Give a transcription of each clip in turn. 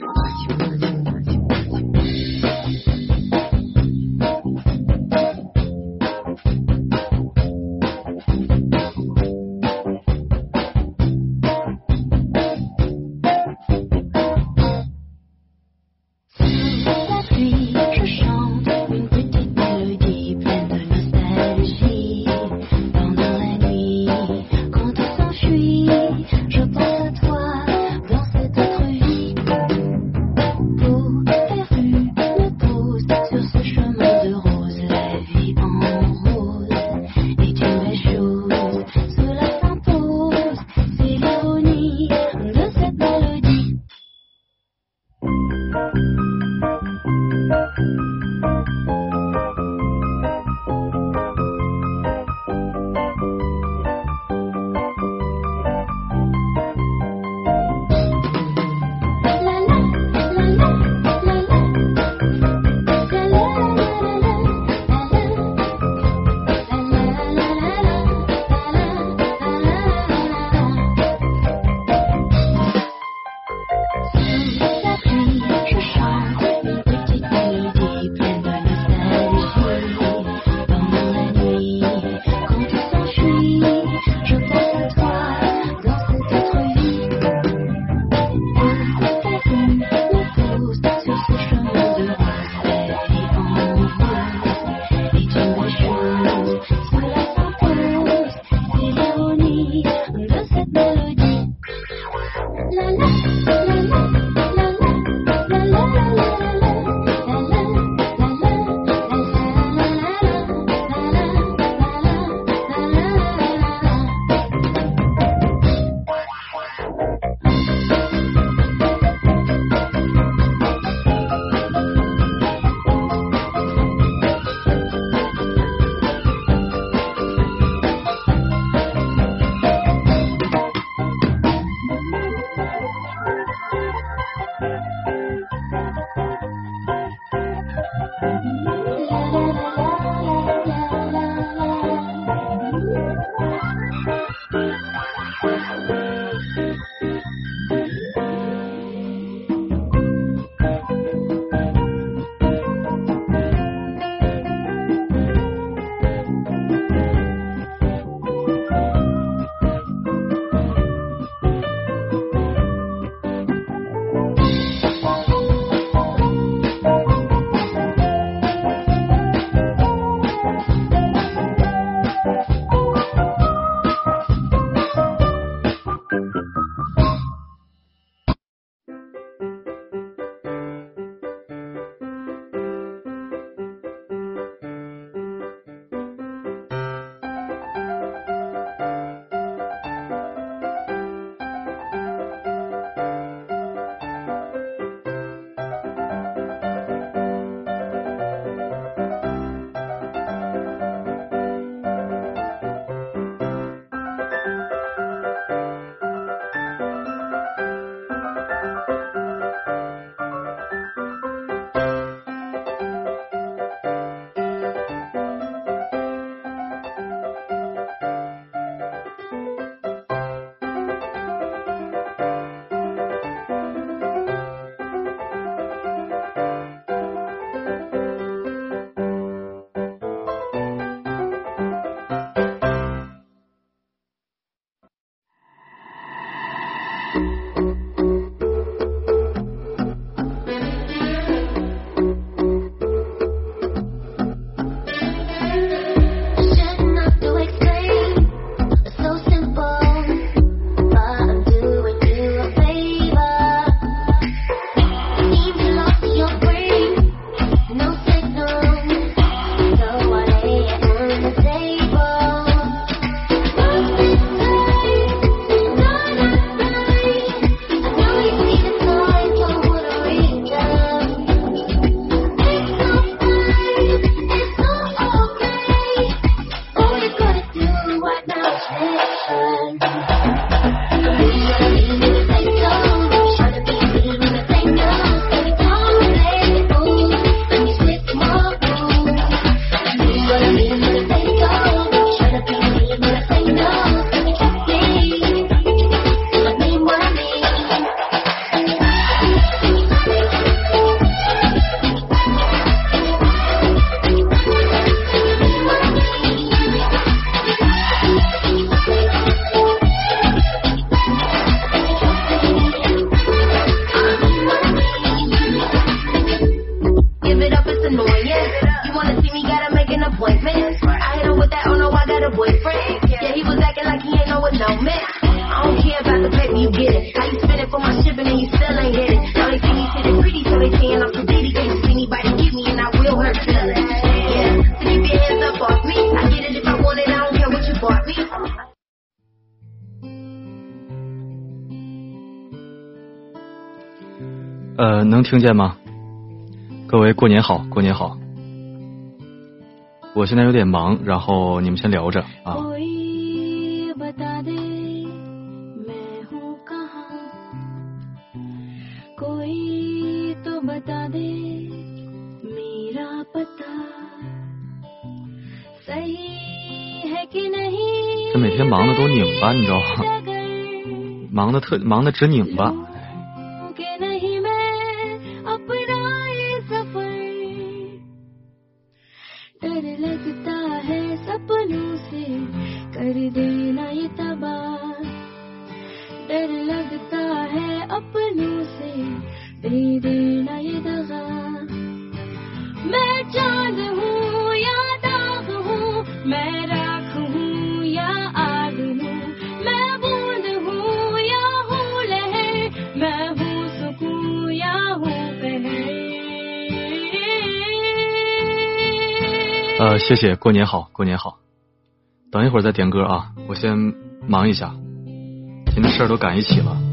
不听见吗？各位过年好，过年好。我现在有点忙，然后你们先聊着啊。这每天忙的都拧巴，你知道吗？忙的特忙的直拧巴。谢谢，过年好，过年好。等一会儿再点歌啊，我先忙一下，今天事儿都赶一起了。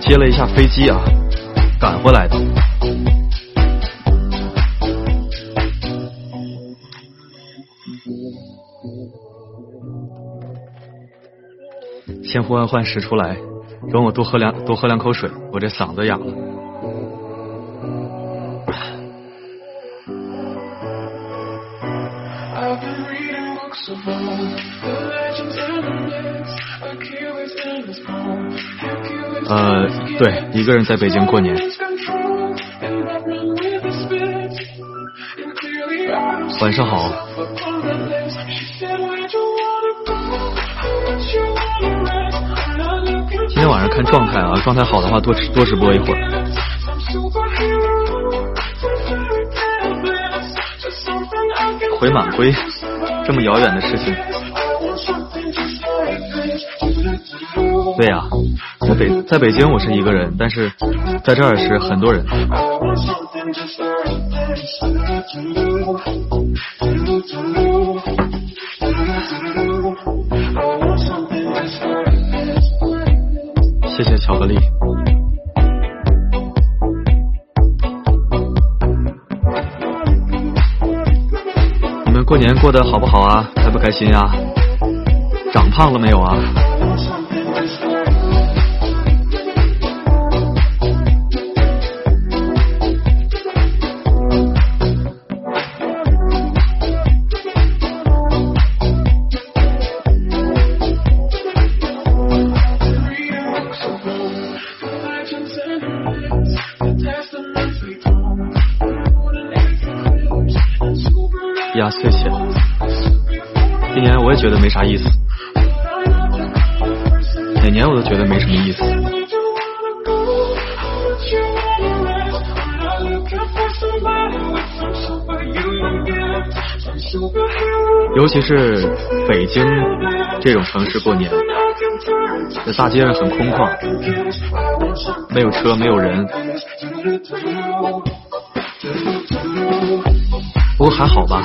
接了一下飞机啊，赶回来的。千呼万唤始出来，容我多喝两多喝两口水，我这嗓子哑了。呃，对，一个人在北京过年。晚上好。今天晚上看状态啊，状态好的话多多直播一会儿。回满归，这么遥远的事情。对呀，在北在北京我是一个人，但是在这儿是很多人。谢谢巧克力。你们过年过得好不好啊？开不开心呀？长胖了没有啊？尤其是北京这种城市过年，这大街上很空旷，没有车，没有人。不过还好吧。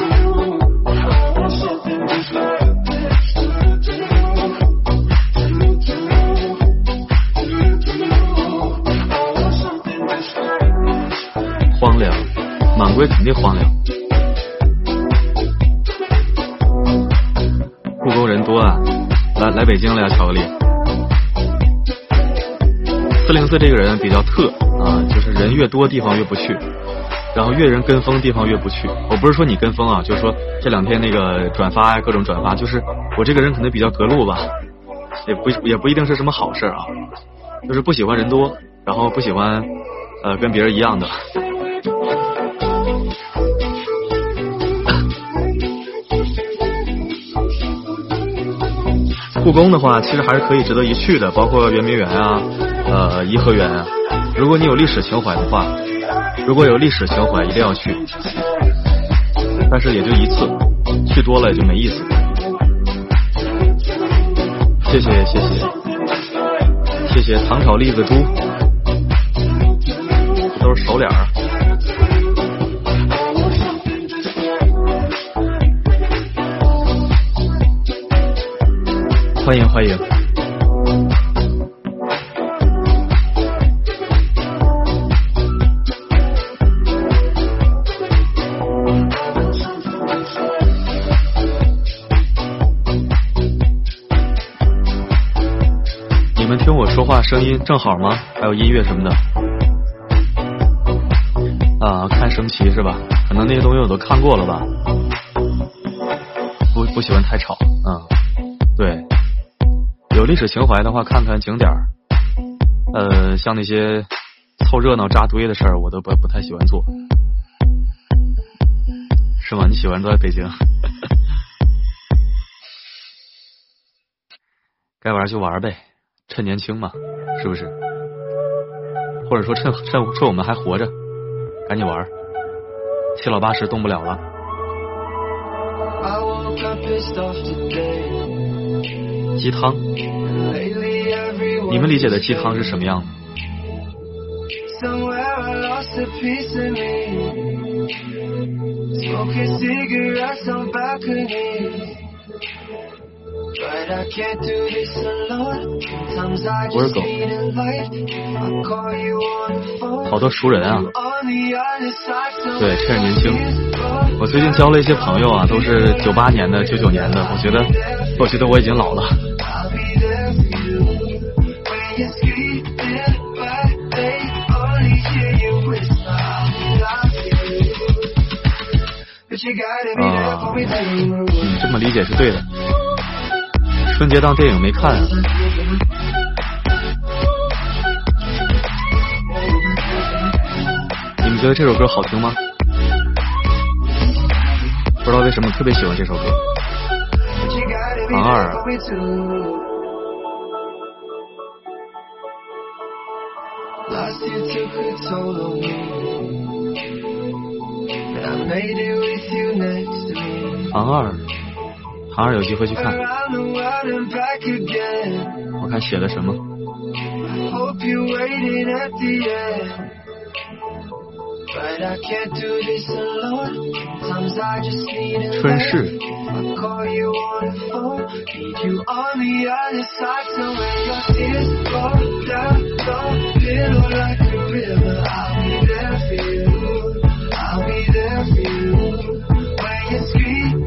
荒凉，满归肯定荒凉。北京了呀，巧克力。四零四这个人比较特啊，就是人越多地方越不去。然后越人跟风地方越不去，我不是说你跟风啊，就是说这两天那个转发呀，各种转发，就是我这个人可能比较隔路吧，也不也不一定是什么好事啊，就是不喜欢人多，然后不喜欢呃跟别人一样的。故宫的话，其实还是可以值得一去的，包括圆明园啊，呃颐和园啊，如果你有历史情怀的话。如果有历史情怀，一定要去，但是也就一次，去多了也就没意思。谢谢谢谢谢谢糖炒栗子猪，都是熟脸儿。欢迎欢迎。你们听我说话声音正好吗？还有音乐什么的啊？看升旗是吧？可能那些东西我都看过了吧？不不喜欢太吵，历史情怀的话，看看景点儿。呃，像那些凑热闹扎堆的事儿，我都不不太喜欢做，是吗？你喜欢都在北京？该玩就玩呗。趁年轻嘛，是不是？或者说趁趁趁我们还活着，赶紧玩，七老八十动不了了。鸡汤，你们理解的鸡汤是什么样的？我是狗，好多熟人啊！对，趁着年轻。我最近交了一些朋友啊，都是九八年的、九九年的。我觉得，我觉得我已经老了。啊，嗯，这么理解是对的。春节档电影没看，你们觉得这首歌好听吗？不知道为什么特别喜欢这首歌。王二，王二。唐二有机会去看。我看写的什么？春逝。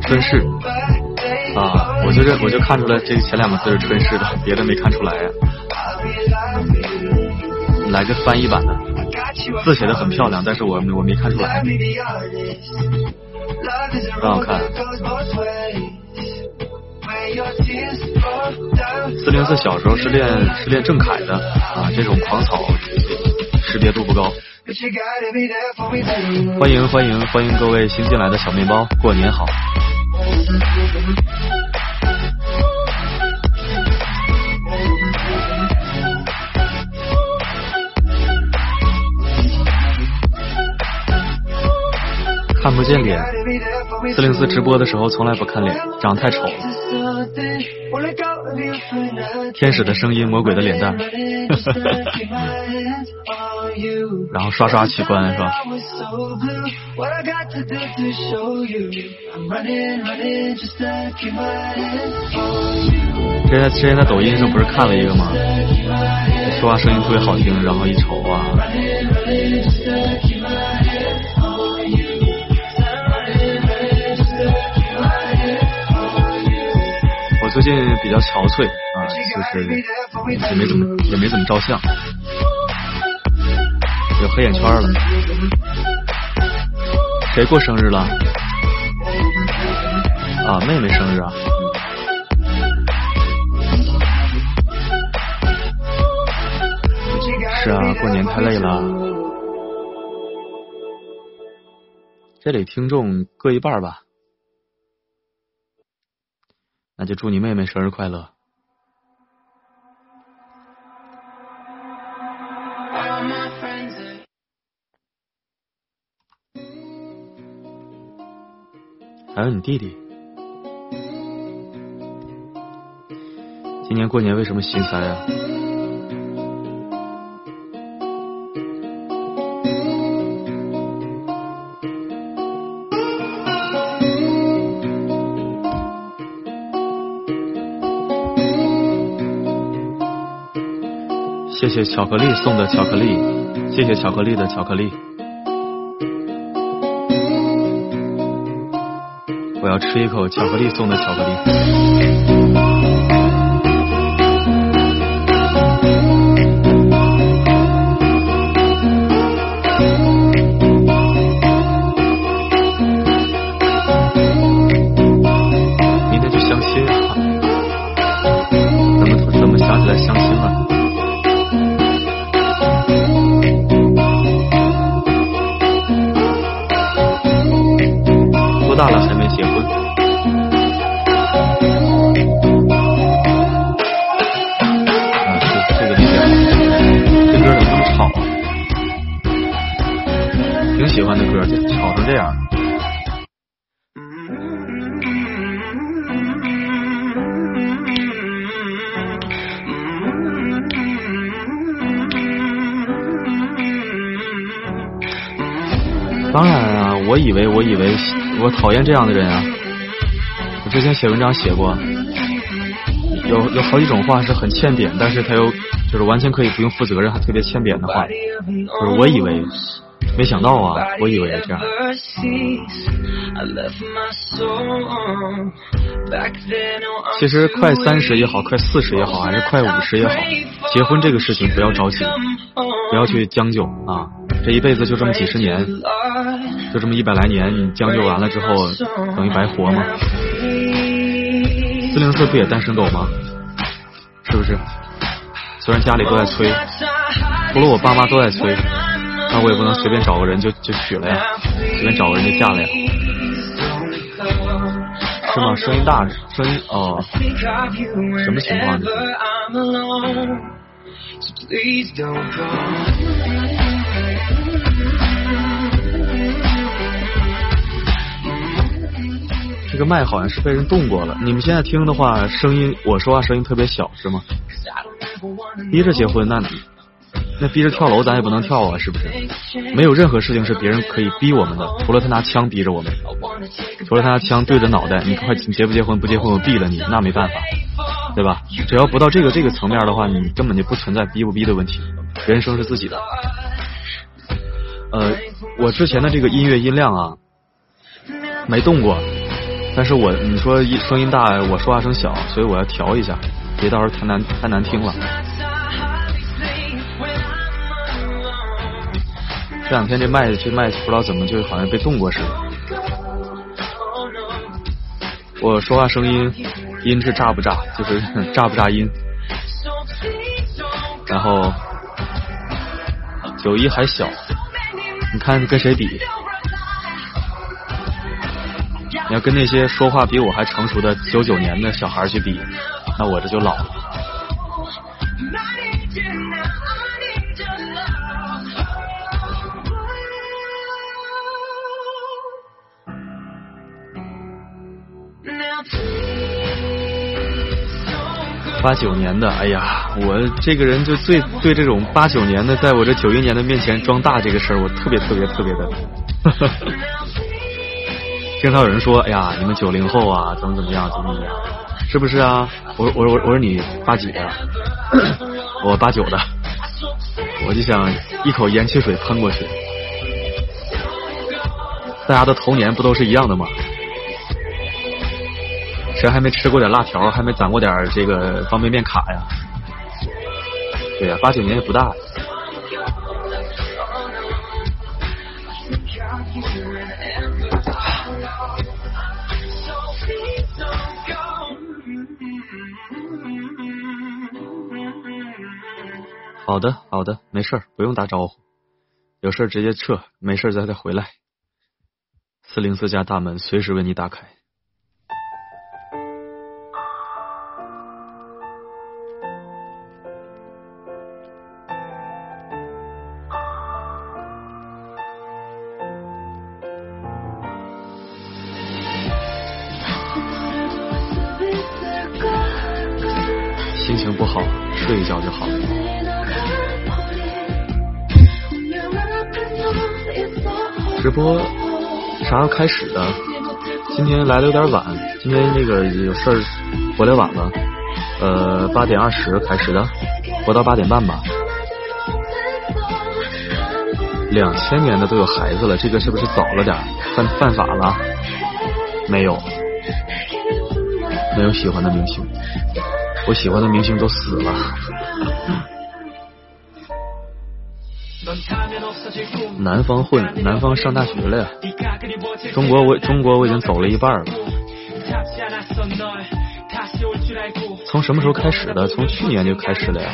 春逝啊，我就认我就看出来这前两个字是春逝的，别的没看出来。呀。来个翻译版的，字写的很漂亮，但是我我没看出来。很好看。四零四小时候是练是练郑恺的啊，这种狂草识别度不高。欢迎欢迎欢迎各位新进来的小面包，过年好。看不见脸，四零四直播的时候从来不看脸，长太丑了。天使的声音，魔鬼的脸蛋，然后刷刷取关是吧？之前之前在抖音上不是看了一个吗？说话声音特别好听，然后一瞅啊。最近比较憔悴啊，就是也没怎么也没怎么照相，有黑眼圈了。谁过生日了？啊，妹妹生日啊。是啊，过年太累了。这里听众各一半吧。那就祝你妹妹生日快乐。还有你弟弟，今年过年为什么心塞啊？谢巧克力送的巧克力，谢谢巧克力的巧克力。我要吃一口巧克力送的巧克力。这样的人啊！我之前写文章写过，有有好几种话是很欠扁，但是他又就是完全可以不用负责任，还特别欠扁的话，就是我以为，没想到啊，我以为这样。其实快三十也好，快四十也好，还是快五十也好，结婚这个事情不要着急，不要去将就啊！这一辈子就这么几十年。就这么一百来年，你将就完了之后，等于白活吗？四零四不也单身狗吗？是不是？虽然家里都在催，除了我爸妈都在催，那我也不能随便找个人就就娶了呀，随便找个人就嫁了呀。是吗？声音大，声音哦，什么情况？这个麦好像是被人动过了。你们现在听的话，声音我说话声音特别小是吗？逼着结婚那那逼着跳楼咱也不能跳啊，是不是？没有任何事情是别人可以逼我们的，除了他拿枪逼着我们，除了他拿枪对着脑袋，你快你结不结婚？不结婚我毙了你，那没办法，对吧？只要不到这个这个层面的话，你根本就不存在逼不逼的问题，人生是自己的。呃，我之前的这个音乐音量啊，没动过，但是我你说一声音大，我说话声小，所以我要调一下，别到时候太难太难听了。这两天这麦这麦不知道怎么就好像被动过似的。我说话声音音质炸不炸，就是 炸不炸音。然后九一还小，你看跟谁比？你要跟那些说话比我还成熟的九九年的小孩去比，那我这就老了。八九年的，哎呀，我这个人就最对这种八九年的，在我这九一年的面前装大这个事儿，我特别特别特别的。经常有人说，哎呀，你们九零后啊，怎么怎么样，怎么怎么样，是不是啊？我我我我说你八几的？我八九的。我就想一口盐汽水喷过去。大家的童年不都是一样的吗？谁还没吃过点辣条，还没攒过点这个方便面卡呀？对呀，八九年也不大。好的，好的，没事儿，不用打招呼，有事直接撤，没事咱再回来。四零四家大门随时为你打开。啥时候开始的？今天来的有点晚，今天那个有事儿回来晚了。呃，八点二十开始的，播到八点半吧。两千年的都有孩子了，这个是不是早了点？犯犯法了？没有，没有喜欢的明星。我喜欢的明星都死了。南方混，南方上大学了呀。中国我中国我已经走了一半了。从什么时候开始的？从去年就开始了呀。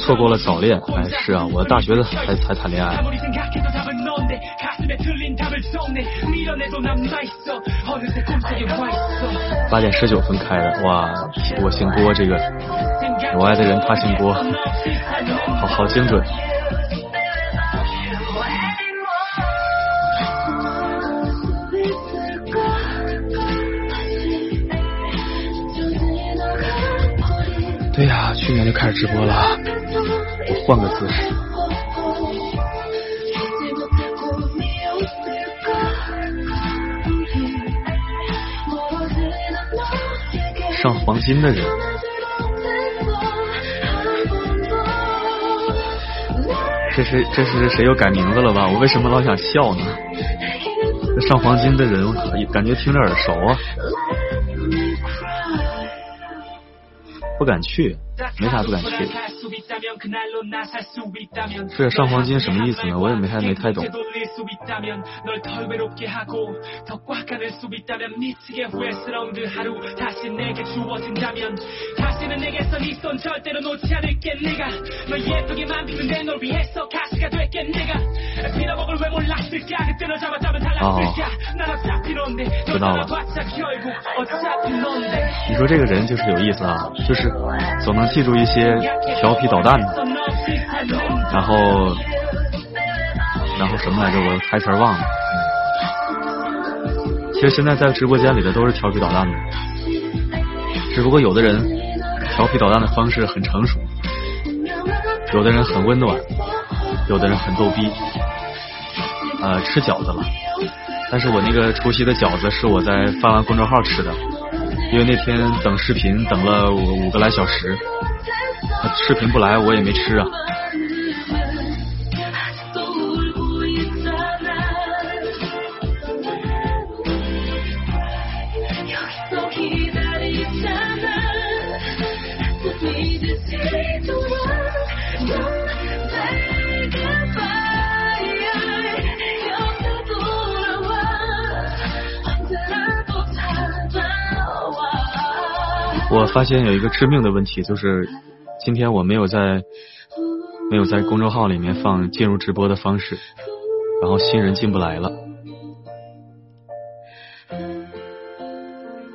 错过了早恋，哎，是啊，我大学的才才谈恋爱。八点十九分开的，哇，我姓郭，这个我爱的人他姓郭，好好精准。对呀，去年就开始直播了。我换个姿势。上黄金的人，这是这是谁又改名字了吧？我为什么老想笑呢？这上黄金的人，感觉听着耳熟啊。不敢去，没啥不敢去。这上黄金什么意思呢？我也没太没太懂。你说这个人就是有意思啊，就是总能记住一些调皮捣蛋的，然后然后什么来着？我台词忘了。其实现在在直播间里的都是调皮捣蛋的，只不过有的人调皮捣蛋的方式很成熟，有的人很温暖，有的人很逗逼。呃，吃饺子了，但是我那个除夕的饺子是我在发完公众号吃的，因为那天等视频等了五五个来小时，视频不来我也没吃啊。我发现有一个致命的问题，就是今天我没有在没有在公众号里面放进入直播的方式，然后新人进不来了，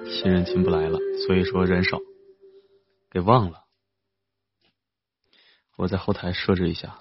新人进不来了，所以说人少，给忘了，我在后台设置一下。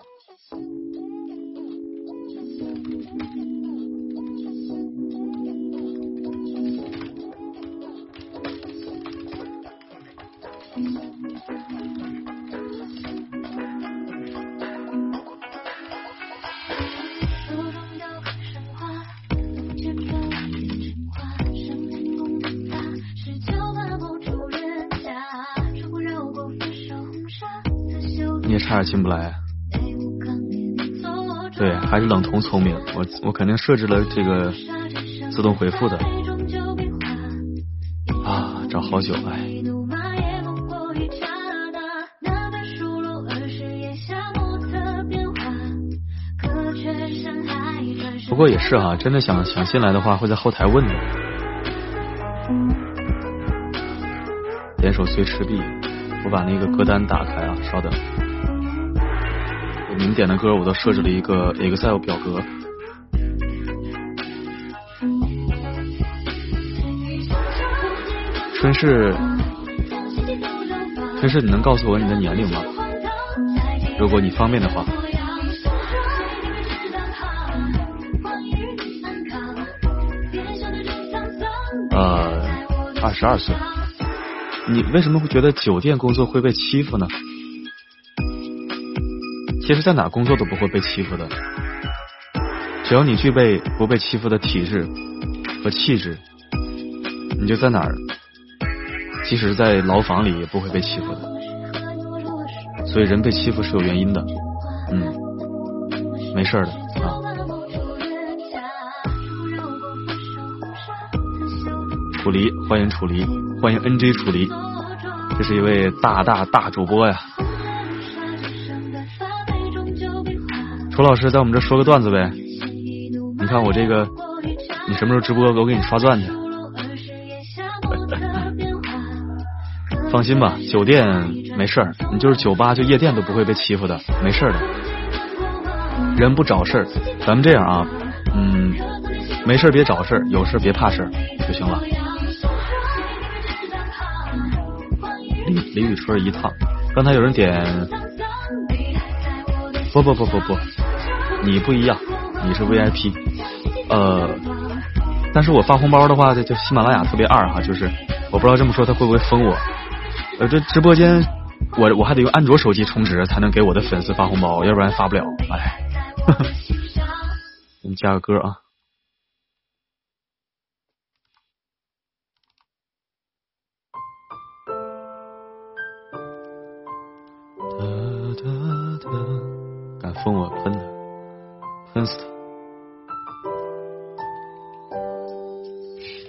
点进不来，对，还是冷瞳聪明，我我肯定设置了这个自动回复的啊，找好久哎。不过也是哈，真的想想进来的话，会在后台问的。点首碎赤壁，我把那个歌单打开啊，稍等。您点的歌我都设置了一个 Excel 表格。春世，春世，你能告诉我你的年龄吗？如果你方便的话。呃，二十二岁。你为什么会觉得酒店工作会被欺负呢？其实，在哪工作都不会被欺负的。只要你具备不被欺负的体质和气质，你就在哪儿，即使在牢房里也不会被欺负的。所以，人被欺负是有原因的。嗯，没事的啊。楚离，欢迎楚离，欢迎 NJ 楚离，这是一位大大大主播呀。楚老师在我们这说个段子呗？你看我这个，你什么时候直播，我给你刷钻去。放心吧，酒店没事儿，你就是酒吧就夜店都不会被欺负的，没事儿的。人不找事儿，咱们这样啊，嗯，没事别找事儿，有事别怕事儿就行了。李李宇春一趟，刚才有人点，不不不不不，你不一样，你是 VIP，呃，但是我发红包的话，这就喜马拉雅特别二哈，就是我不知道这么说他会不会封我，呃，这直播间我我还得用安卓手机充值才能给我的粉丝发红包，要不然发不了，哎，我们加个歌啊。敢封我，喷他，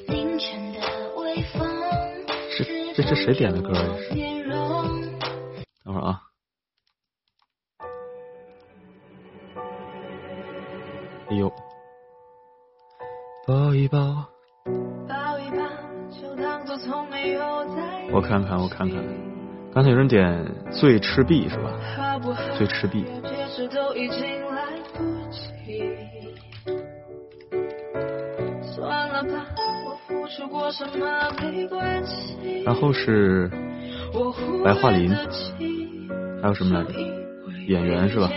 喷死他！是这这谁点的歌啊？等会儿啊！哎呦，抱一抱，我看看，我看看，刚才有人点醉赤壁是吧？醉赤壁。然后是白桦林，还有什么来着？演员是吧？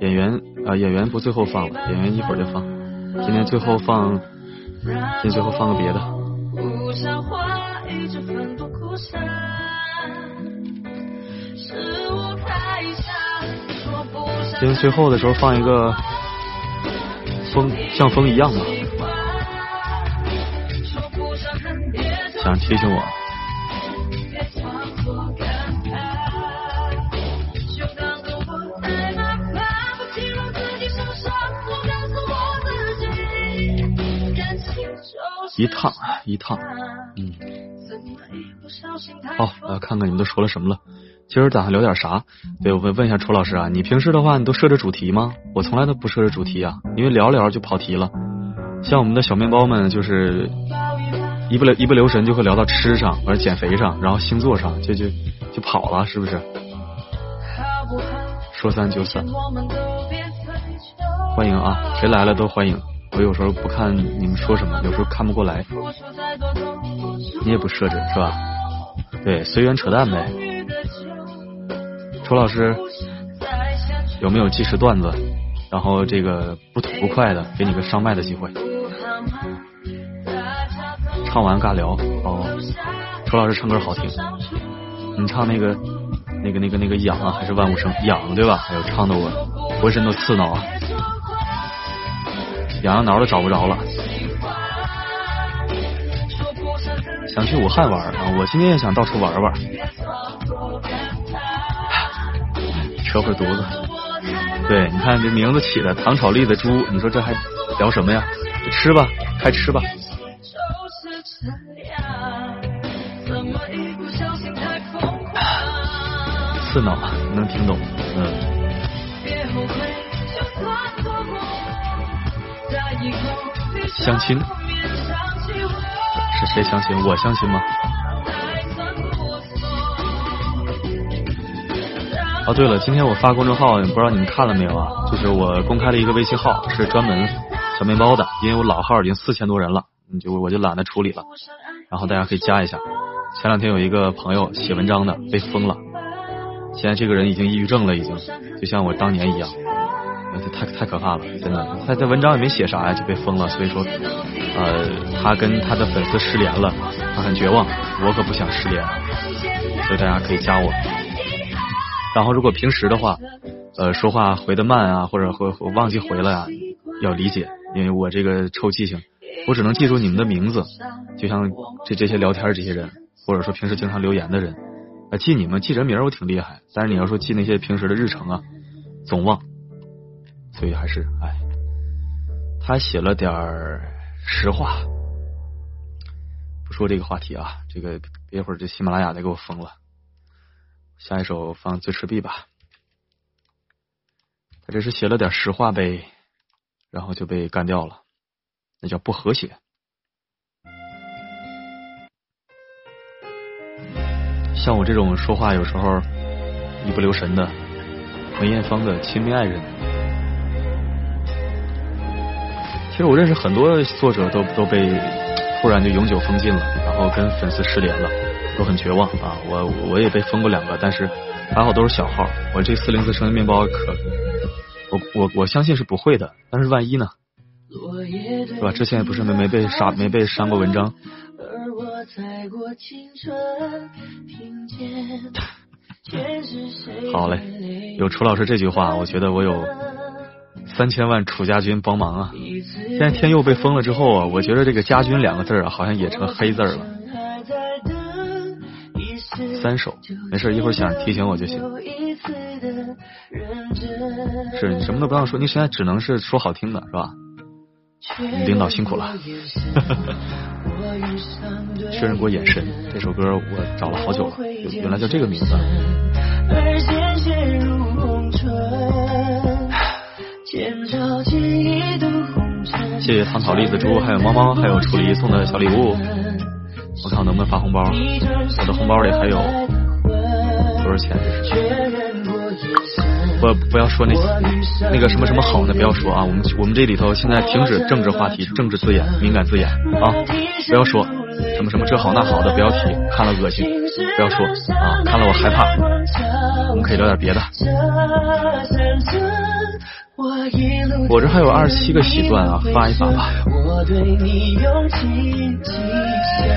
演员啊，演员不最后放了，演员一会儿就放。今天最后放，今天最后放个别的。今天最后的时候放一个风，像风一样的，想提醒我。一趟一趟，嗯，好，来看看你们都说了什么了。今儿打算聊点啥？对我问问一下楚老师啊，你平时的话，你都设置主题吗？我从来都不设置主题啊，因为聊聊就跑题了。像我们的小面包们，就是一不留一不留神就会聊到吃上，或者减肥上，然后星座上，就就就跑了，是不是？说散就散，欢迎啊，谁来了都欢迎。我有时候不看你们说什么，有时候看不过来。你也不设置是吧？对，随缘扯淡呗。楚老师有没有计时段子？然后这个不吐不快的，给你个上麦的机会。唱完尬聊哦。楚老师唱歌好听，你唱那个那个那个那个痒啊，还是万物生痒对吧？哎呦，唱的我浑身都刺挠啊。痒痒挠都找不着了，想去武汉玩啊！我今天也想到处玩玩，扯会犊子。对，你看这名字起的糖炒栗子猪，你说这还聊什么呀？吃吧，开吃吧。刺挠，能听懂，嗯。相亲是谁相亲？我相亲吗？哦，对了，今天我发公众号，不知道你们看了没有啊？就是我公开了一个微信号，是专门小面包的，因为我老号已经四千多人了，就我就懒得处理了。然后大家可以加一下。前两天有一个朋友写文章的被封了，现在这个人已经抑郁症了，已经就像我当年一样。这太太可怕了，真的。他在文章也没写啥呀，就被封了。所以说，呃，他跟他的粉丝失联了，他很绝望。我可不想失联，所以大家可以加我。然后如果平时的话，呃，说话回的慢啊，或者回忘记回了呀，要理解，因为我这个臭记性，我只能记住你们的名字。就像这这些聊天这些人，或者说平时经常留言的人，啊，记你们记人名我挺厉害，但是你要说记那些平时的日程啊，总忘。所以还是哎，他写了点实话，不说这个话题啊，这个别一会儿这喜马拉雅再给我封了。下一首放最赤壁吧，他这是写了点实话呗，然后就被干掉了，那叫不和谐。像我这种说话有时候一不留神的，梅艳芳的亲密爱人。其实我认识很多作者，都都被突然就永久封禁了，然后跟粉丝失联了，都很绝望啊！我我也被封过两个，但是还好都是小号。我这四零四声音面包可，我我我相信是不会的，但是万一呢？是吧？之前不是没没被杀没被删过文章？好嘞，有楚老师这句话，我觉得我有。三千万楚家军帮忙啊！现在天佑被封了之后啊，我觉得这个家军两个字啊，好像也成黑字了。三首，没事，一会儿想提醒我就行。是你什么都不让说，你现在只能是说好听的，是吧？领导辛苦了。确认过眼神，这首歌我找了好久了，原来叫这个名字。谢谢糖炒栗子猪，还有猫猫，还有楚离送的小礼物。我看我能不能发红包，我的红包里还有多少钱？不不要说那那个什么什么好的，不要说啊！我们我们这里头现在停止政治话题、政治字眼、敏感字眼啊！不要说什么什么这好那好的，不要提，看了恶心。不要说啊，看了我害怕。我们可以聊点别的。我这还有二十七个喜钻啊，发一发吧。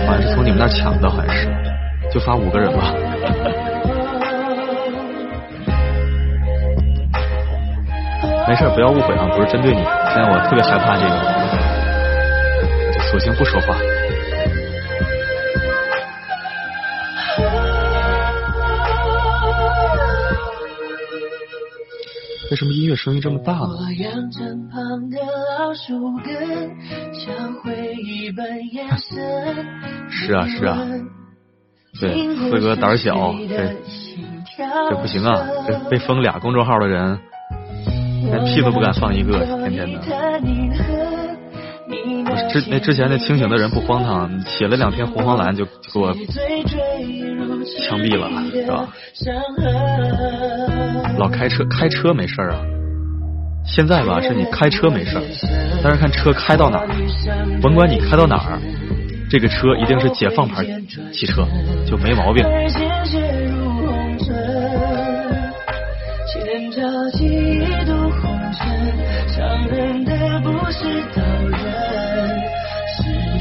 好像是从你们那抢的，好像是，就发五个人吧。没事，不要误会啊，不是针对你。现在我特别害怕这个，索性不说话。为什么音乐声音这么大呢？是啊是啊，对，四哥胆小，这这不行啊，这被封俩公众号的人。连屁都不敢放一个，天天的。我之那之前那清醒的人不荒唐，写了两篇红黄蓝就给我枪毙了，是吧？老开车开车没事啊，现在吧是你开车没事，但是看车开到哪儿，甭管你开到哪儿，这个车一定是解放牌汽车，就没毛病。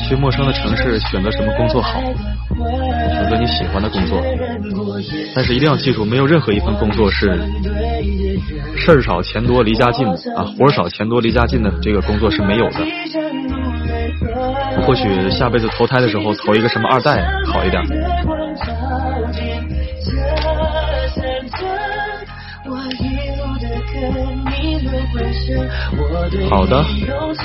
去陌生的城市，选择什么工作好？选择你喜欢的工作。但是一定要记住，没有任何一份工作是事儿少钱多离家近的啊，活少钱多离家近的这个工作是没有的。或许下辈子投胎的时候投一个什么二代好一点。好的，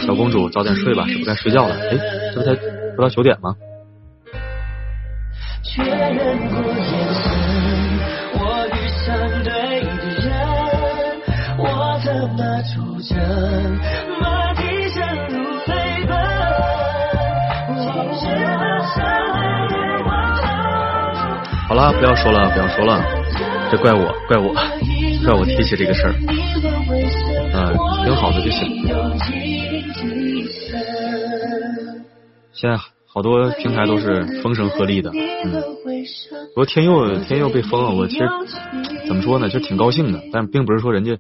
小公主早点睡吧，是不是该睡觉了？哎，这不才不到九点吗？好了，不要说了，不要说了，这怪我，怪我，怪我提起这个事儿。嗯，挺好的就行。现在好多平台都是风声鹤唳的，嗯。不过天佑天佑被封了，我其实怎么说呢，就挺高兴的，但并不是说人家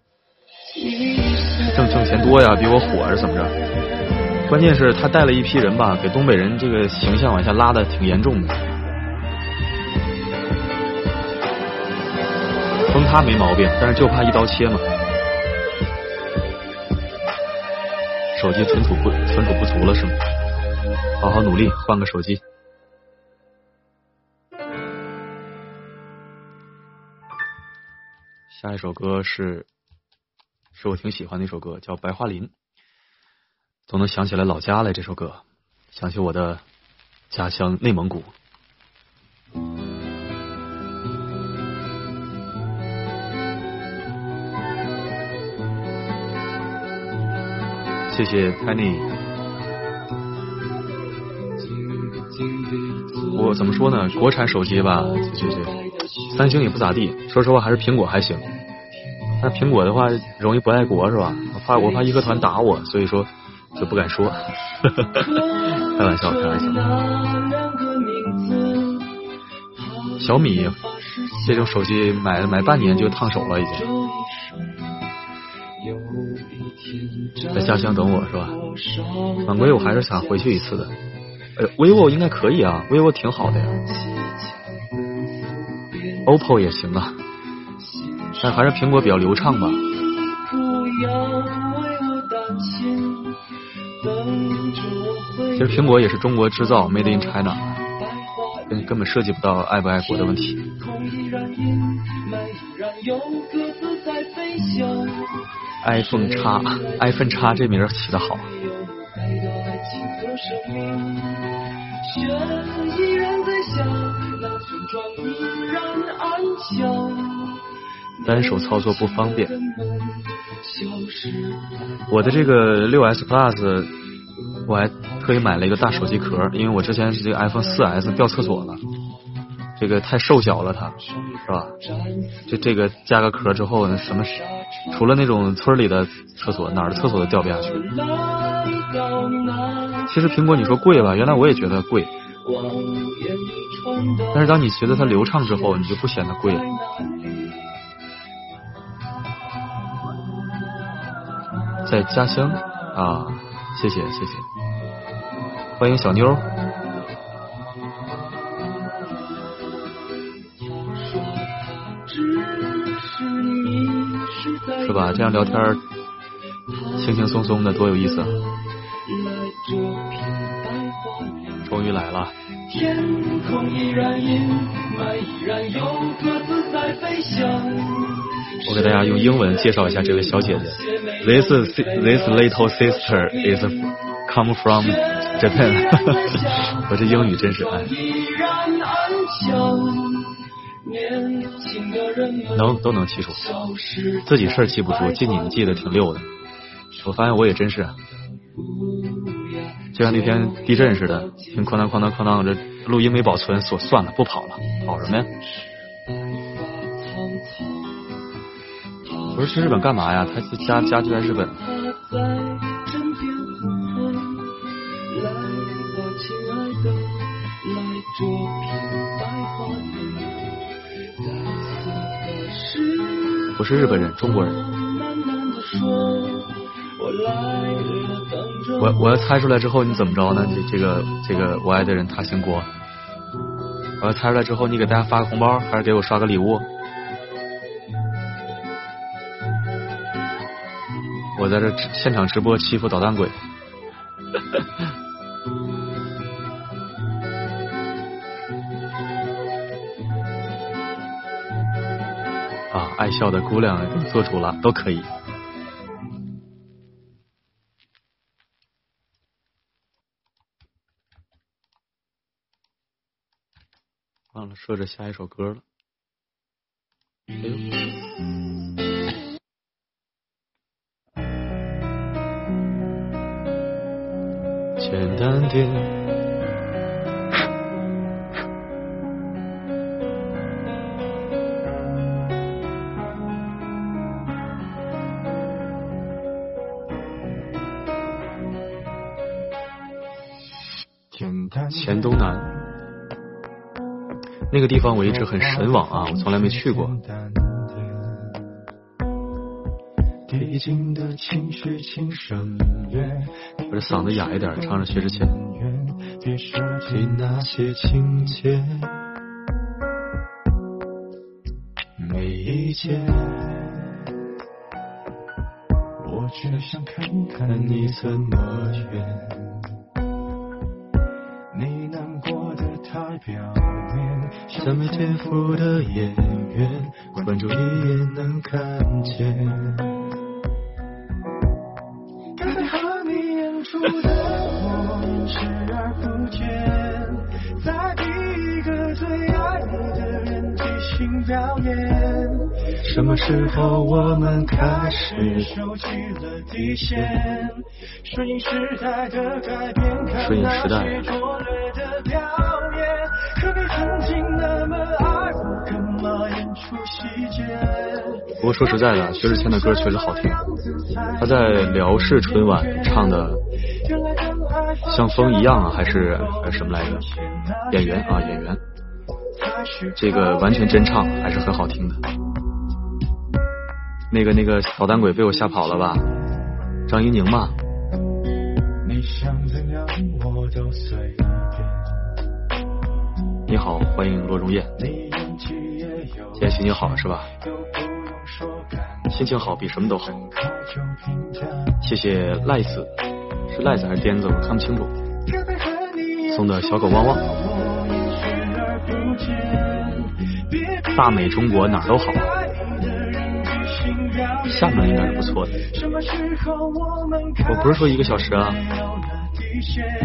挣挣钱多呀，比我火是怎么着。关键是他带了一批人吧，给东北人这个形象往下拉的挺严重的。他没毛病，但是就怕一刀切嘛。手机存储不存储不足了是吗？好好努力换个手机。下一首歌是是我挺喜欢的一首歌，叫《白桦林》，总能想起来老家来。这首歌想起我的家乡内蒙古。谢谢 Tiny。我怎么说呢？国产手机吧，谢谢三星也不咋地。说实话，还是苹果还行。那苹果的话，容易不爱国是吧？我怕我怕义和团打我，所以说就不敢说。开玩笑，开玩笑。小米这种手机买买半年就烫手了，已经。在家乡等我是吧？反归我还是想回去一次的。哎，vivo 应该可以啊，vivo 挺好的呀。OPPO 也行啊，但还是苹果比较流畅吧。其实苹果也是中国制造，Made in China，根根本涉及不到爱不爱国的问题。iPhone 叉，iPhone 叉这名起的好。单手操作不方便。我的这个六 S Plus，我还特意买了一个大手机壳，因为我之前这个 iPhone 四 S 掉厕所了。这个太瘦小了，它是吧？就这个加个壳之后呢，什么除了那种村里的厕所，哪儿的厕所都掉不下去。其实苹果你说贵吧，原来我也觉得贵，但是当你觉得它流畅之后，你就不显得贵了。在家乡啊，谢谢谢谢，欢迎小妞。是吧？这样聊天轻轻松松的多有意思啊。终于来了。我给大家用英文介绍一下这位小姐姐。This this little sister is come from Japan。我这英语真是哎。能都能记住，自己事儿记不住，记你们记得挺溜的。我发现我也真是，就像那天地震似的，哐当哐当哐当，这录音没保存，说算了，不跑了，跑什么呀？我说去日本干嘛呀？他家家就在日本。是日本人，中国人。我我要猜出来之后，你怎么着呢？这这个这个我爱的人他姓郭。我要猜出来之后，你给大家发个红包，还是给我刷个礼物？我在这现场直播欺负捣蛋鬼。爱笑的姑娘做主了，都可以。忘了设置下一首歌了。哎呦，简单点。黔东南那个地方我一直很神往啊，我从来没去过。我这嗓子哑一点，唱着薛之谦。每一件，我只想看看你怎么演。表面像没天赋的演员，观众一眼能看见。刚才和你演出的我视而不见，在第一个最爱你的人即兴表演。什么时候我们开始收起了底线？顺应时代的改变，看那些拙劣的表演。不过说实在的，薛之谦的歌确实好听。他在辽视春晚唱的《像风一样》啊，还是什么来着？演员啊，演员，这个完全真唱，还是很好听的。那个那个捣蛋鬼被我吓跑了吧？张怡宁嘛。你你好，欢迎罗荣艳。今天心情好了是吧？心情好比什么都好。谢谢赖子，是赖子还是癫子？我看不清楚。送的小狗汪汪。大美中国哪儿都好。厦门应该是不错的。我不是说一个小时啊。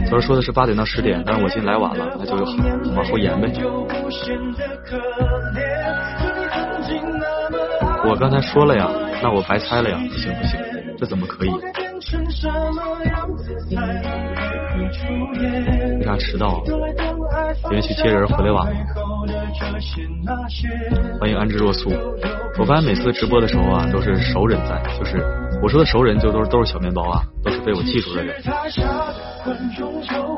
昨儿说的是八点到十点，但是我今天来晚了，那就往后延呗。我刚才说了呀，那我白猜了呀，不行不行，这怎么可以？为啥迟到？因为去接人回来晚了。欢迎安之若素。我发现每次直播的时候啊，都是熟人在，就是我说的熟人就都是都是小面包啊，都是被我记住的人。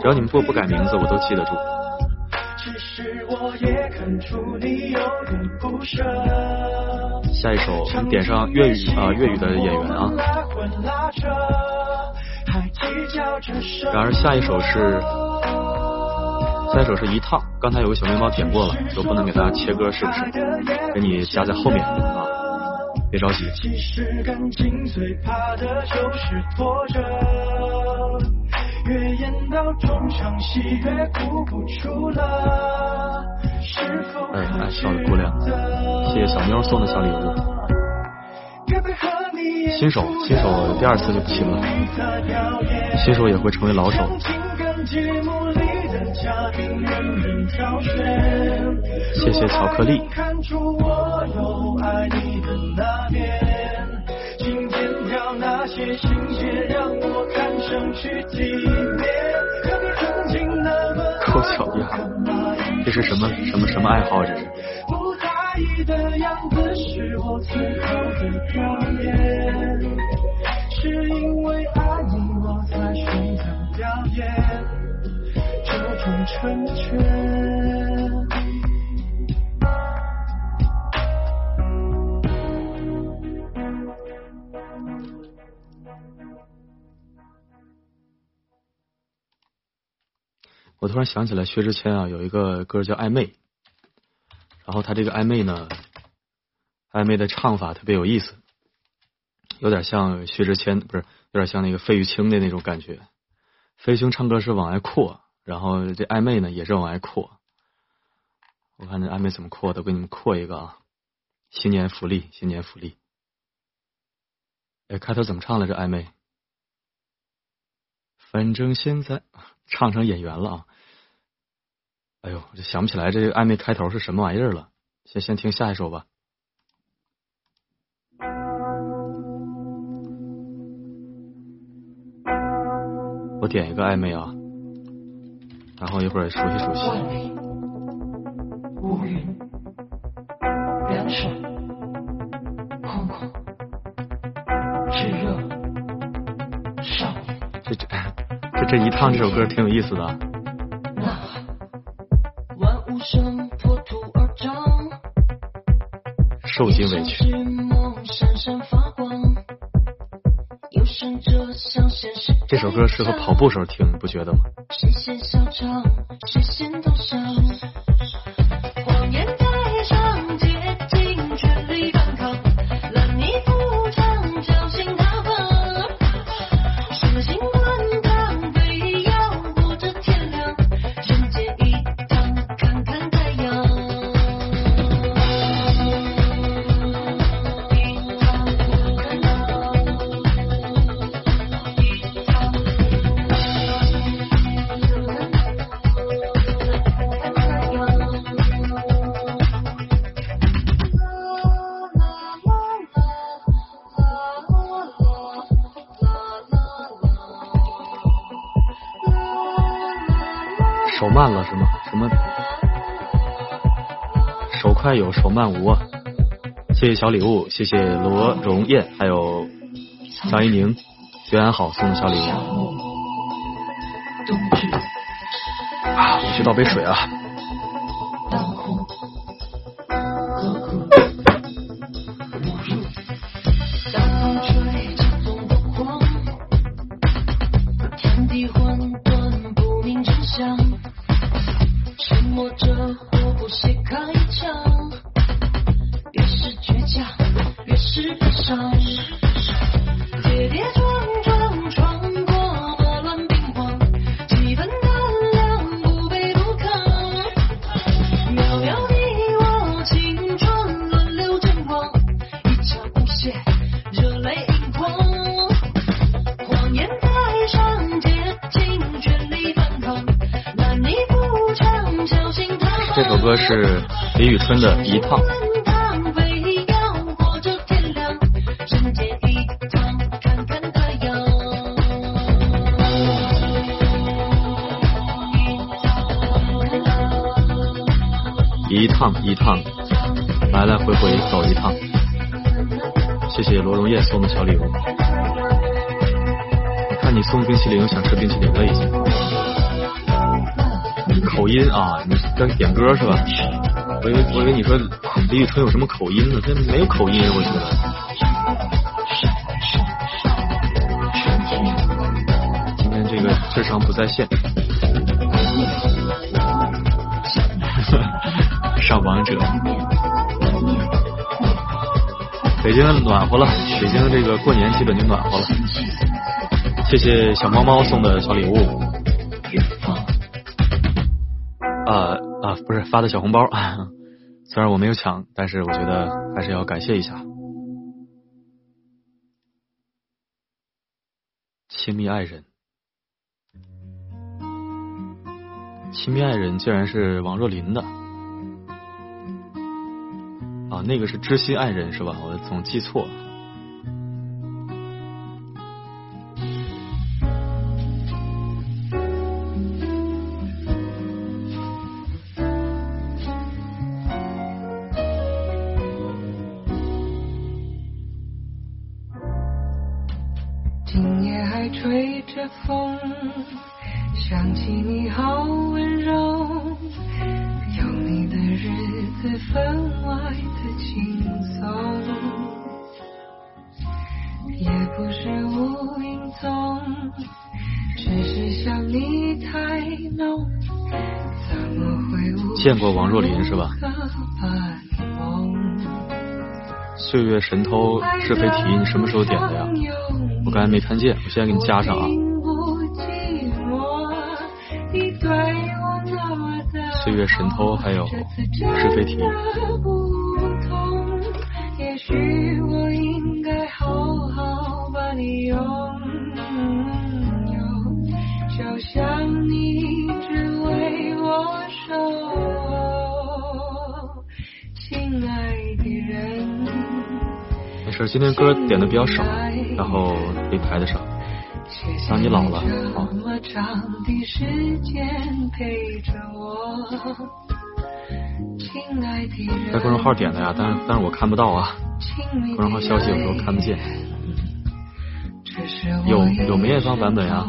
只要你们不不改名字，我都记得住。下一首，点上粤语啊，粤语的演员啊。然而下一首是，下一首是一趟。刚才有个小面包点过了，就不能给大家切歌，是不是？给你加在后面啊，别着急。哎，爱笑的姑娘，谢谢小妞送的小礼物。新手，新手第二次就不行了，新手也会成为老手。谢谢巧克力。够巧呀，这是什么什么什么爱好？这是。你的样子是我最后的表演是因为爱你我才选择表演这种成全我突然想起来薛之谦啊有一个歌叫暧昧。然后他这个暧昧呢，暧昧的唱法特别有意思，有点像薛之谦，不是有点像那个费玉清的那种感觉。费玉清唱歌是往外扩，然后这暧昧呢也是往外扩。我看这暧昧怎么扩的，我给你们扩一个啊！新年福利，新年福利。哎，开头怎么唱的？这暧昧？反正现在。唱成演员了啊！哎呦，我就想不起来这个暧昧开头是什么玩意儿了。先先听下一首吧。我点一个暧昧啊，然后一会儿熟悉熟悉。乌云，空空，炙热，少年。这这。这这一趟这首歌挺有意思的。受尽委屈。这首歌适合跑步时候听，不觉得吗？有，手慢无啊！谢谢小礼物，谢谢罗荣燕，还有张一宁、学安好送的小礼物。啊，我去倒杯水啊。这没有口音，我觉得。今天这个智商不在线。上王者。北京暖和了，北京这个过年基本就暖和了。谢谢小猫猫送的小礼物。啊啊，不是发的小红包，虽然我没有抢，但是我觉得还是要感谢一下。亲密爱人，亲密爱人竟然是王若琳的。啊，那个是知心爱人是吧？我总记错。见过王若琳是吧？岁月神偷是非题，你什么时候点的呀？我刚才没看见，我现在给你加上啊。岁月神偷还有是非题。没事，今天歌点的比较少，然后没排的上。当你老了，好。在公众号点的呀，但是但是我看不到啊，公众号消息有时候看不见。有有梅艳芳版本呀。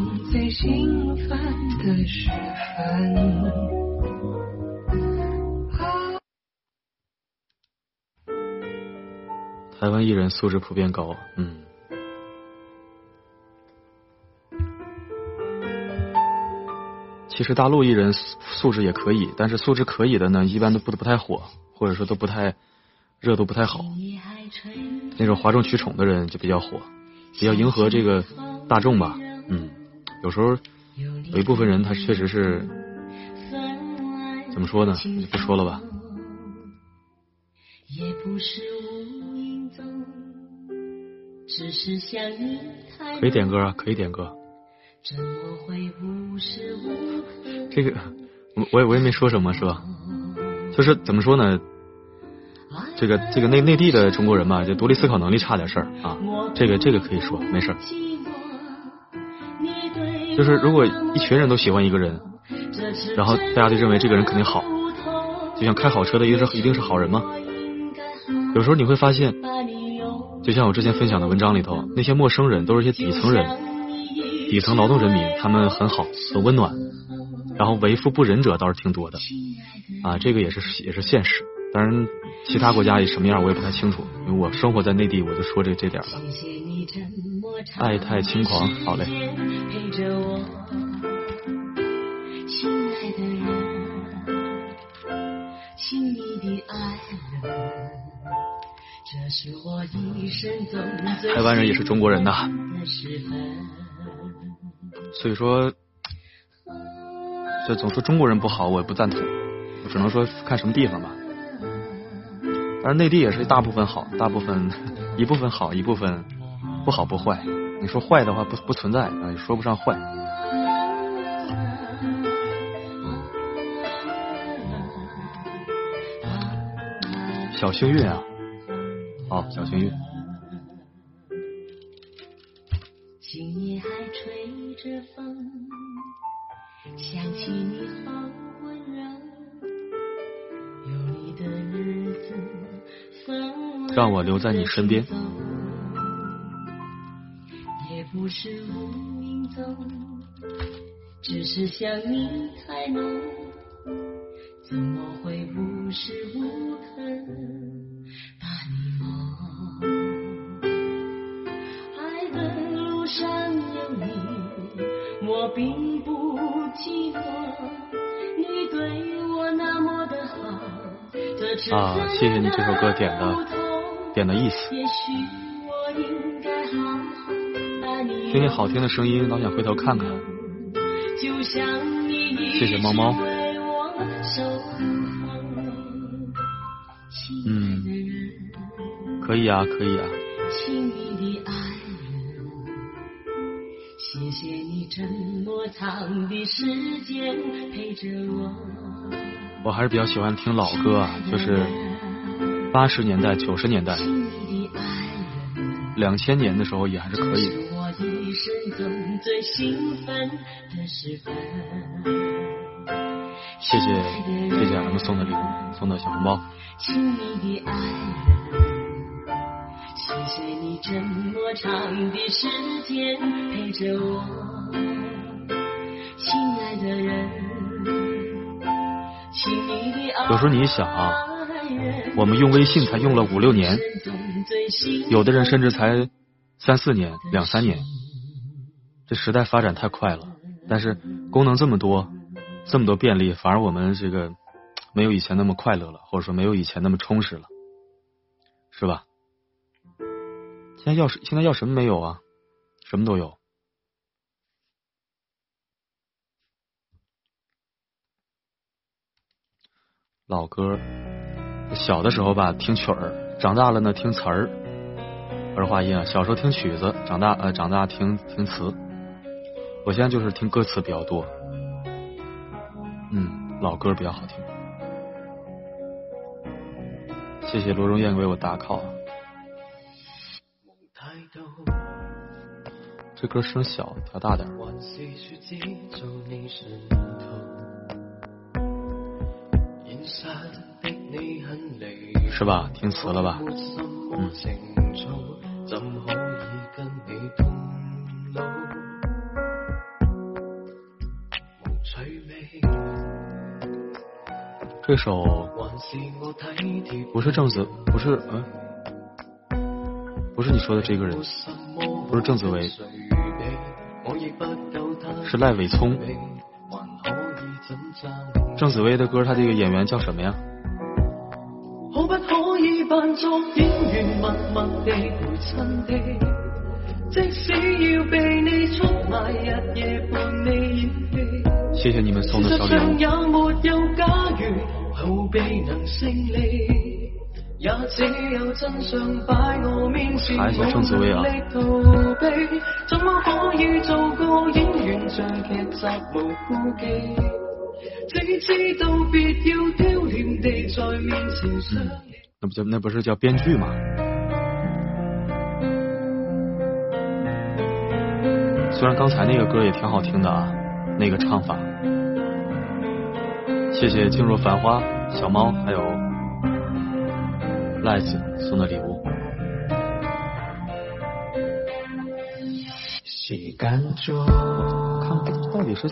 台湾艺人素质普遍高，嗯。其实大陆艺人素质也可以，但是素质可以的呢，一般都不不太火，或者说都不太热度不太好。那种哗众取宠的人就比较火，比较迎合这个大众吧。嗯，有时候有一部分人他确实是怎么说呢？就不说了吧。也不是可以点歌啊，可以点歌。这个我我也我也没说什么，是吧？就是怎么说呢？这个这个内内地的中国人吧，就独立思考能力差点事儿啊。这个这个可以说没事儿。就是如果一群人都喜欢一个人，然后大家就认为这个人肯定好，就像开好车的一定是一定是好人吗？有时候你会发现，就像我之前分享的文章里头，那些陌生人都是一些底层人。底层劳动人民，他们很好，很温暖，然后为富不仁者倒是挺多的，啊，这个也是也是现实。当然，其他国家什么样我也不太清楚，因为我生活在内地，我就说这这点了。爱太轻狂，好嘞。台湾人也是中国人呐。所以说，这总说中国人不好，我也不赞同。我只能说看什么地方吧。但是内地也是大部分好，大部分一部分好，一部分不好不坏。你说坏的话不不存在啊，也说不上坏。小幸运啊，哦，小幸运。让我留在你身边。也不是无影踪，只是想你太浓。怎么会无时无刻把你梦？爱的路上有你，我并不寂寞。你对我那么的好，啊谢谢你这首歌点的点的意思。也许我应该好好把你听听好听的声音，老想回头看看。就像你一谢谢猫猫直为我守候亲爱的人，可以啊，可以啊。亲密的爱人，谢谢你这么长的时间陪着我。我还是比较喜欢听老歌啊，就是八十年代、九十年代。两千年的时候也还是可以是的。我一生中最兴奋的时分。谢谢谢谢 M 送的礼物，送的小红包。亲密的爱人，谢谢你这么长的时间陪着我，亲爱的人。有时候你一想啊，我们用微信才用了五六年，有的人甚至才三四年、两三年。这时代发展太快了，但是功能这么多，这么多便利，反而我们这个没有以前那么快乐了，或者说没有以前那么充实了，是吧？现在要什现在要什么没有啊？什么都有。老歌，小的时候吧听曲儿，长大了呢听词儿。儿化音啊，小时候听曲子，长大呃长大听听词。我现在就是听歌词比较多，嗯，老歌比较好听。谢谢罗荣燕为我打 call。这歌声小，调大点。是吧？听词了吧？嗯。这首不是郑子，不是嗯，不是你说的这个人，不是郑子维，是赖伟聪。郑子薇的歌，他这个演员叫什么呀？可不可以扮作演员，默默地陪衬地？即使要被你出卖，日夜伴你演戏。谢谢你们送的小礼物。也没有假如逃避能胜利，也只有真相摆我面前，查一下郑子薇啊。怎么可以做个顾忌？只知道别要挑拣地在面前那不叫那不是叫编剧吗？虽然刚才那个歌也挺好听的啊，那个唱法。谢谢静若繁花小猫还有赖子送的礼物。看到底是。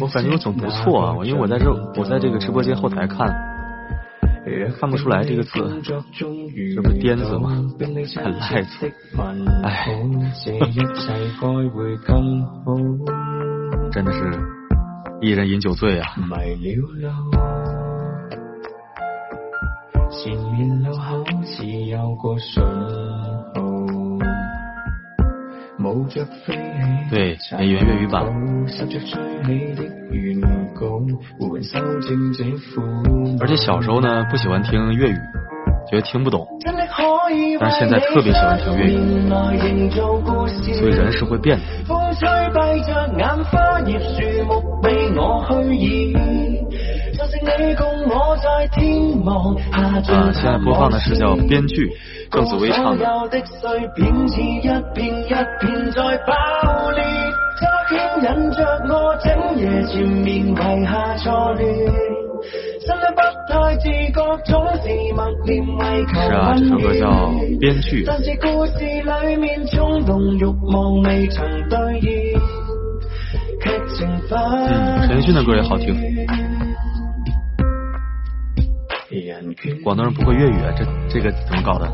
我感觉我总读错啊，我因为我在这，我在这个直播间后台看，看不出来这个字，这不是颠子吗？很赖子，哎，真的是一人饮酒醉啊。对，美元粤语版。而且小时候呢，不喜欢听粤语，觉得听不懂。但是现在特别喜欢听粤语，所以人是会变的。啊，现在播放的是叫《编剧》，郑子薇唱的。是啊，这首歌叫《编剧》。嗯，陈奕迅的歌也好听。广东人不会粤语，啊这这个怎么搞的？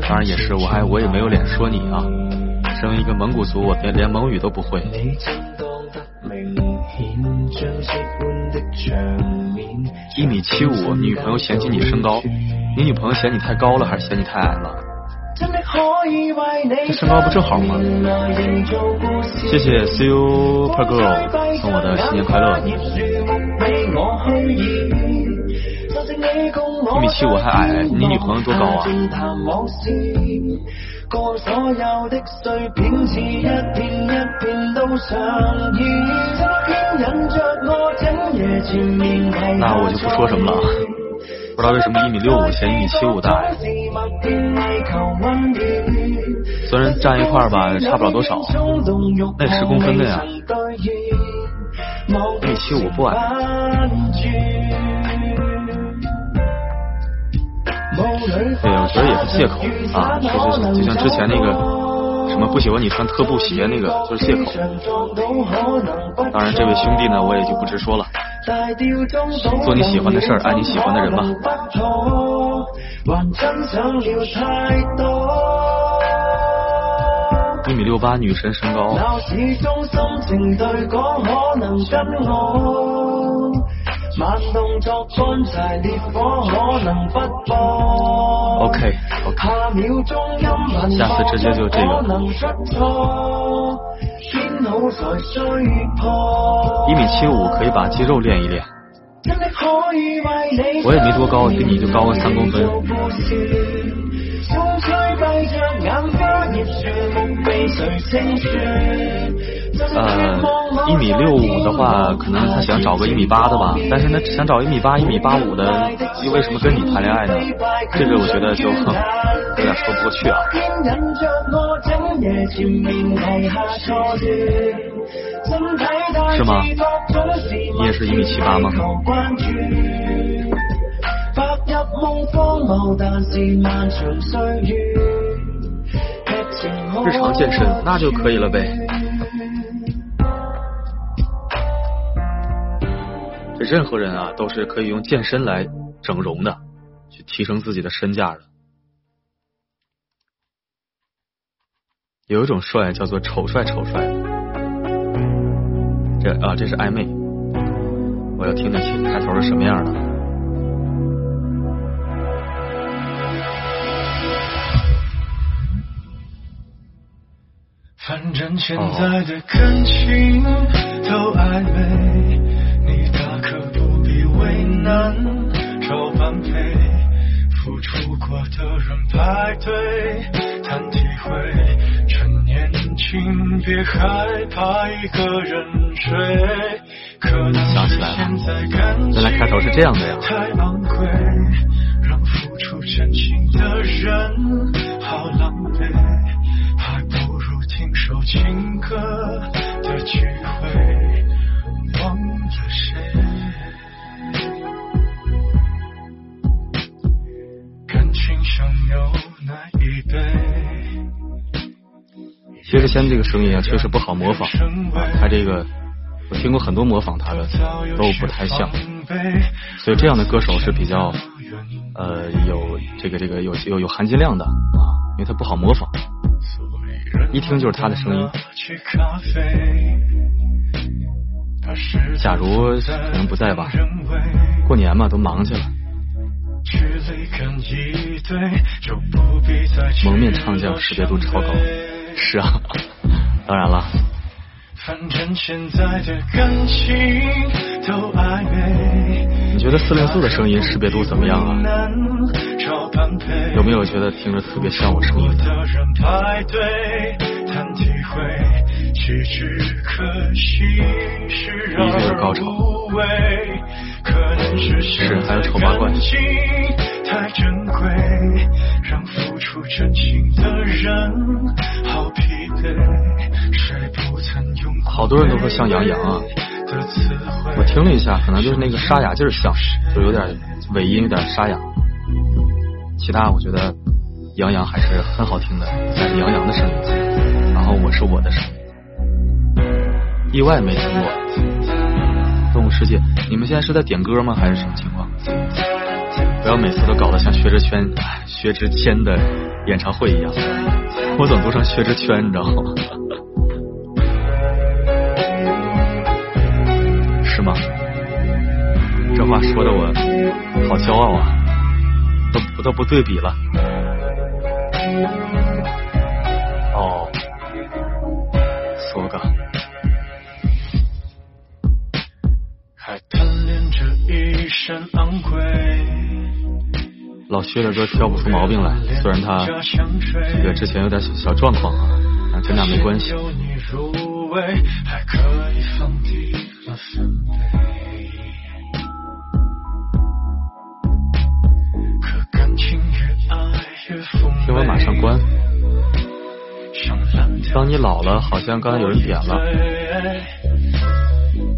当然也是，我还我也没有脸说你啊。身为一个蒙古族，我连连蒙语都不会。一米七五，女朋友嫌弃你身高，你女朋友嫌你太高了，还是嫌你太矮了？这身高不正好吗？谢谢 Super Girl 送我的新年快乐。一米七五还矮，你女朋友多高啊？那我就不说什么了，不知道为什么一米六五嫌一米七五大？虽然站一块儿吧，差不了多少，那十公分的呀，一米七五不矮。对，我觉得也是借口啊，就是就像之前那个什么不喜欢你穿特步鞋那个，就是借口。当然，这位兄弟呢，我也就不直说了。做你喜欢的事儿，爱你喜欢的人吧。一米六八，女神身高。OK OK，下次直接就这个。一米七五可以把肌肉练一练。我也没多高，比你就高个三公分。呃，一米六五的话，可能他想找个一米八的吧，但是呢，想找一米八、一米八五的，又为什么跟你谈恋爱呢？这个我觉得就有点说不过去啊。是吗？你也是一米七八吗？日常健身那就可以了呗。任何人啊，都是可以用健身来整容的，去提升自己的身价的。有一种帅叫做丑帅丑帅。这啊，这是暧昧。我要听听开头是什么样的。反正现在的感情都暧昧，为难找般配。付出过的人排队谈体会，趁年轻别害怕一个人睡。可能是现在感情太昂贵，让付出真情的人好狼狈，还不如听。首情歌的聚会，感情像牛奶一杯。薛之谦这个声音啊，确实不好模仿啊。他这个我听过很多模仿他的，都不太像。所以这样的歌手是比较呃有这个这个有有有含金量的啊，因为他不好模仿。一听就是他的声音。假如可能不在吧，过年嘛，都忙去了。蒙面唱将识别度超高，是啊，当然了。你觉得四零四的声音识别度怎么样啊？有没有觉得听着特别像我声音的？一直有高潮。是，还有丑八怪。好多人都说像杨洋啊，我听了一下，可能就是那个沙哑劲儿像，就有点尾音有点沙哑。其他我觉得杨洋还是很好听的，那是杨洋的声音，然后我是我的声音。意外没听过《动物世界》，你们现在是在点歌吗？还是什么情况？不要每次都搞得像薛之谦、薛之谦的演唱会一样，我总读成薛之谦，你知道吗？是吗？这话说的我好骄傲啊，都都不对比了。身昂贵。老薛的歌挑不出毛病来，虽然他这个之前有点小状况啊，但跟那没关系。听完马上关。当你老了，好像刚才有人点了。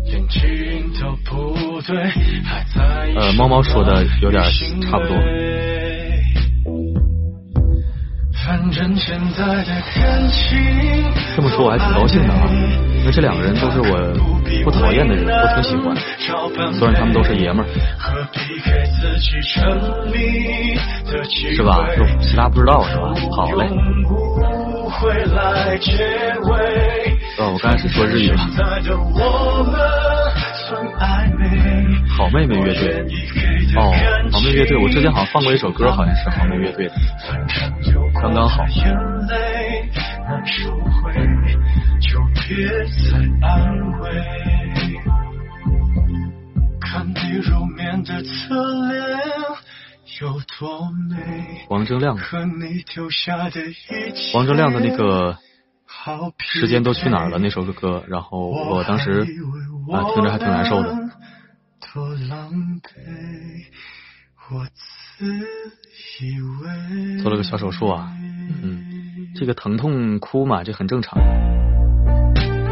眼睛都不对，呃，猫猫说的有点差不多。反正现在的感情这么说我还挺高兴的啊，因为这两个人都是我不讨厌的人，我挺喜欢。虽然他们都是爷们儿，是吧？就其他不知道是吧？好嘞。哦，我刚开始说日语了。好妹妹乐队。哦，好妹乐队，我之前好像放过一首歌，好像是好妹乐队的。刚刚好。有多美。王铮亮，的王铮亮的那个时间都去哪儿了那首歌，然后我当时啊听着还挺难受的。多狼狈，我自以为做了个小手术啊，嗯，这个疼痛哭嘛，这很正常。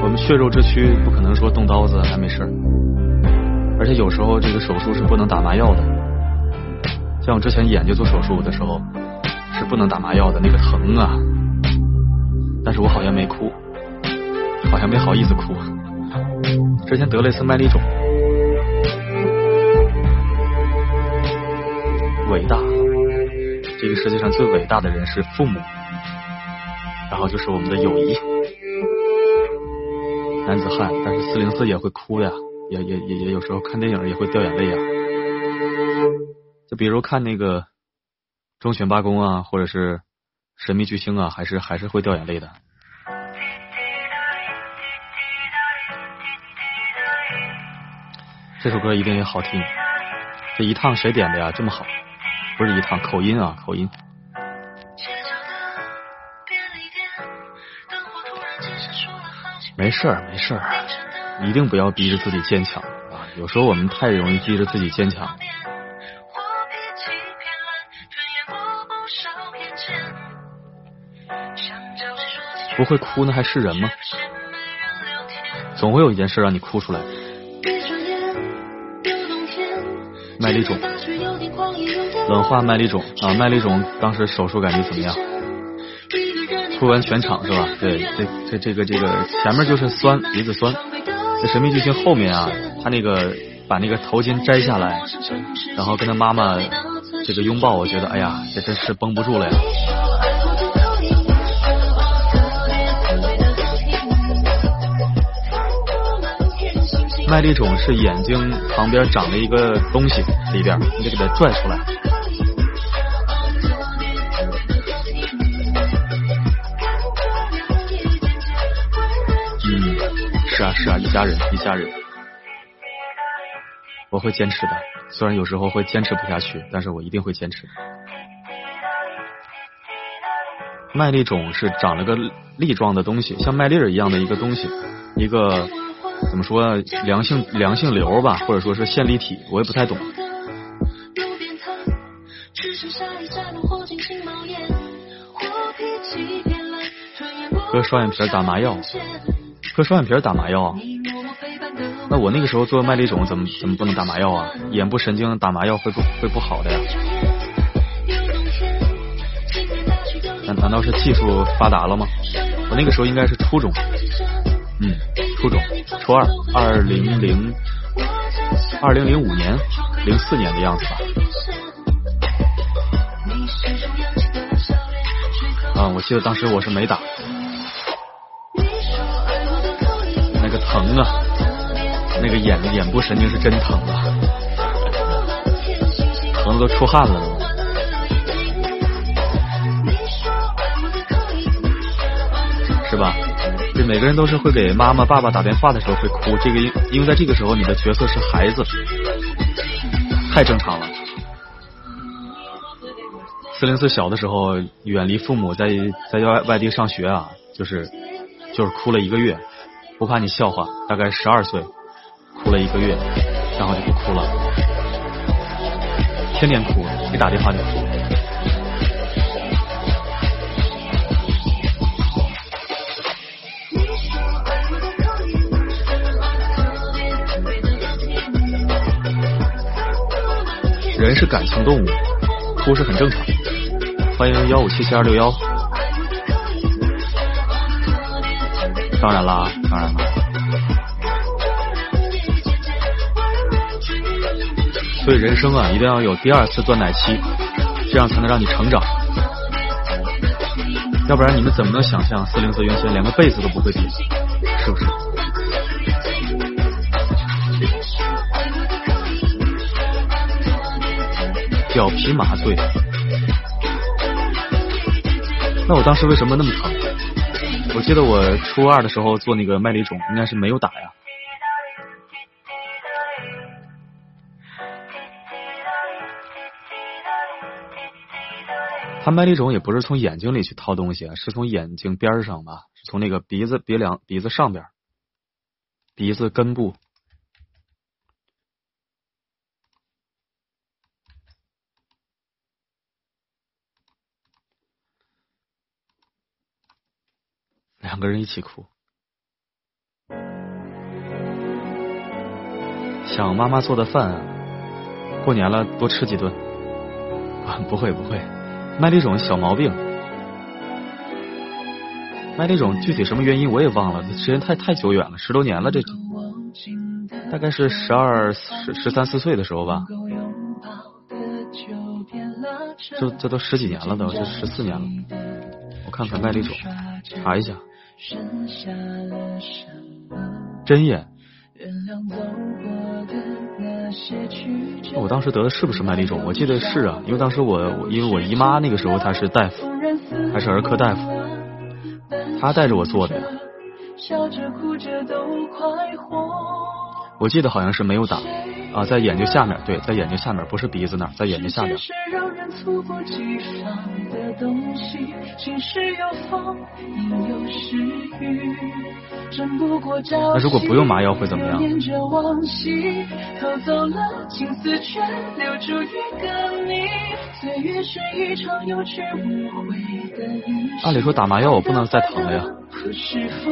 我们血肉之躯不可能说动刀子还没事儿，而且有时候这个手术是不能打麻药的。像我之前眼睛做手术的时候是不能打麻药的，那个疼啊。但是我好像没哭，好像没好意思哭。之前得了一次麦粒肿，伟大。这个世界上最伟大的人是父母，然后就是我们的友谊。男子汉，但是四零四也会哭呀，也也也也有时候看电影也会掉眼泪呀。就比如看那个《忠犬八公》啊，或者是《神秘巨星》啊，还是还是会掉眼泪的。这首歌一定也好听。这一趟谁点的呀？这么好，不是一趟口音啊，口音。没事儿，没事儿，一定不要逼着自己坚强啊！有时候我们太容易逼着自己坚强。不会哭那还是人吗？总会有一件事让你哭出来。麦粒肿，冷化麦粒肿啊！麦粒肿当时手术感觉怎么样？哭完全场是吧？对，这这这个这个前面就是酸，鼻子酸。这神秘巨星后面啊，他那个把那个头巾摘下来，然后跟他妈妈这个拥抱，我觉得哎呀，这真是绷不住了呀。麦粒肿是眼睛旁边长了一个东西里边，你得给它拽出来。啊是啊，一家人一家人，我会坚持的。虽然有时候会坚持不下去，但是我一定会坚持。麦粒肿是长了个粒状的东西，像麦粒儿一样的一个东西，一个。怎么说良性良性瘤吧，或者说是线粒体，我也不太懂。割双眼皮打麻药，割双眼皮打麻药。那我那个时候做麦粒肿，怎么怎么不能打麻药啊？眼部神经打麻药会不会不好的呀？难难道是技术发达了吗？我那个时候应该是初中，嗯，初中。初二，二零零二零零五年，零四年的样子吧。啊，我记得当时我是没打，疼啊，那个眼眼部神经是真疼啊，疼的都出汗了都。是吧？这每个人都是会给妈妈、爸爸打电话的时候会哭，这个因因为在这个时候你的角色是孩子，太正常了。四零四小的时候远离父母，在在外外地上学啊，就是就是哭了一个月，不怕你笑话，大概十二岁哭了一个月，然后就不哭了，天天哭，一打电话就哭。人是感情动物，哭是很正常。欢迎幺五七七二六幺。当然啦，当然啦。所以人生啊，一定要有第二次断奶期，这样才能让你成长。要不然你们怎么能想象四零四原先连个被子都不会叠，是不是？表皮麻醉，那我当时为什么那么疼？我记得我初二的时候做那个麦粒肿，应该是没有打呀。他麦粒肿也不是从眼睛里去掏东西，是从眼睛边上吧，从那个鼻子鼻梁鼻子上边，鼻子根部。两个人一起哭，想妈妈做的饭，过年了多吃几顿。啊，不会不会，麦粒肿小毛病，麦粒肿具体什么原因我也忘了，时间太太久远了，十多年了，这大概是十二十十三四岁的时候吧，这这都十几年了都，这十四年了，我看看麦粒肿，查一下。针眼，我当时得的是不是麦粒肿？我记得是啊，因为当时我因为我姨妈那个时候她是大夫，还是儿科大夫，她带着我做的呀。我记得好像是没有打。啊，在眼睛下面，对，在眼睛下面，不是鼻子那儿，在眼睛下面。那如果不用麻药会怎么样？按理说打麻药我不能再疼了呀。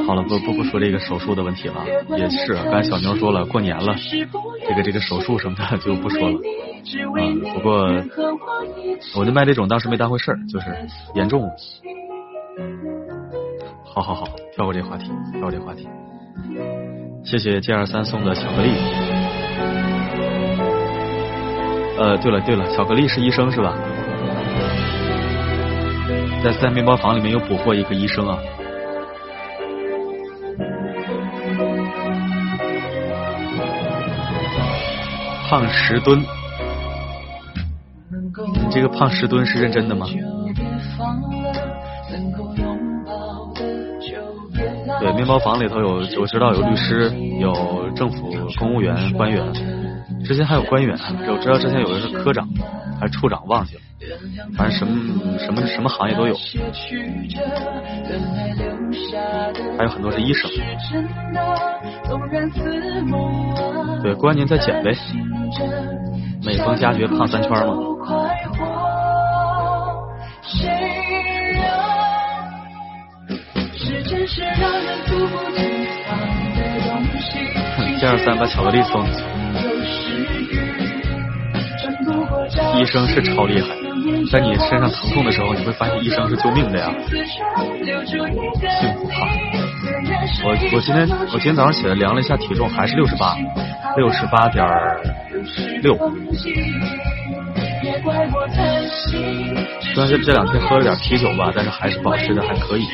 好了，不不不说这个手术的问题了，也是，刚才小妞说了，过年了，这个这个手术什么的就不说了。嗯，不过我的麦这种当时没当回事儿，就是严重。好好好，跳过这话题，跳过这话题。谢谢 G 二三送的巧克力。呃，对了对了，巧克力是医生是吧？在在面包房里面又捕获一个医生啊。胖十吨，你这个胖十吨是认真的吗？对，面包房里头有，我知道有律师，有政府公务员、官员，之前还有官员，我知道之前有的是科长，还是处长，忘记了，反正什么什么什么行业都有，还有很多是医生。对，过完年再减呗。美丰佳爵胖三圈吗？七二三把巧克力送。医生是超厉害，在你身上疼痛的时候，你会发现医生是救命的呀。幸福胖。我我今天我今天早上起来量了一下体重，还是六十八，六十八点六。虽然是这两天喝了点啤酒吧，但是还是保持的还可以。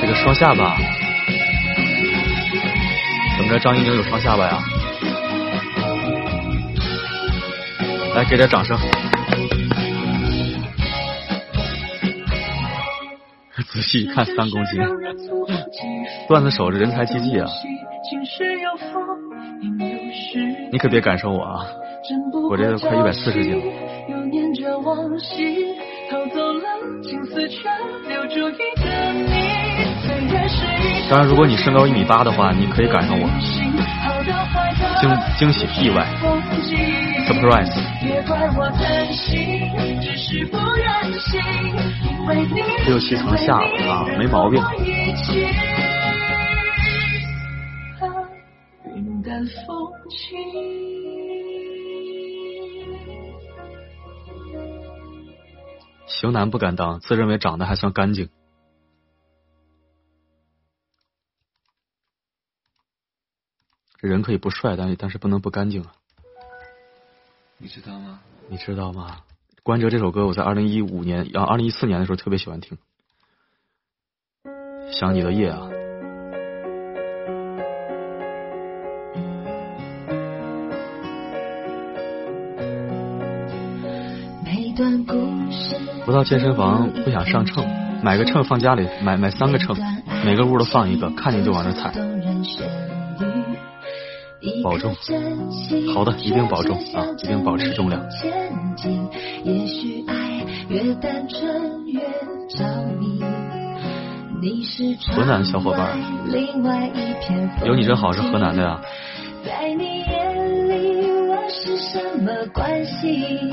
这个双下巴，怎么着？张一宁有双下巴呀？来，给点掌声。仔细一看，三公斤，段子手这人才济济啊！你可别赶上我啊！我这快一百四十斤了。当然，如果你身高一米八的话，你可以赶上我。惊惊喜意外，surprise。六七层下了啊，没毛病。型男不敢当，自认为长得还算干净。人可以不帅，但但是不能不干净啊！你知道吗？你知道吗？关喆这首歌，我在二零一五年啊，二零一四年的时候特别喜欢听。想你的夜啊！到健身房不想上秤，买个秤放家里，买买三个秤，每个屋都放一个，看见就往那踩。保重，好的，一定保重啊，一定保持重量。河南小伙伴，有你真好，是河南的呀。在你眼里我是什么关系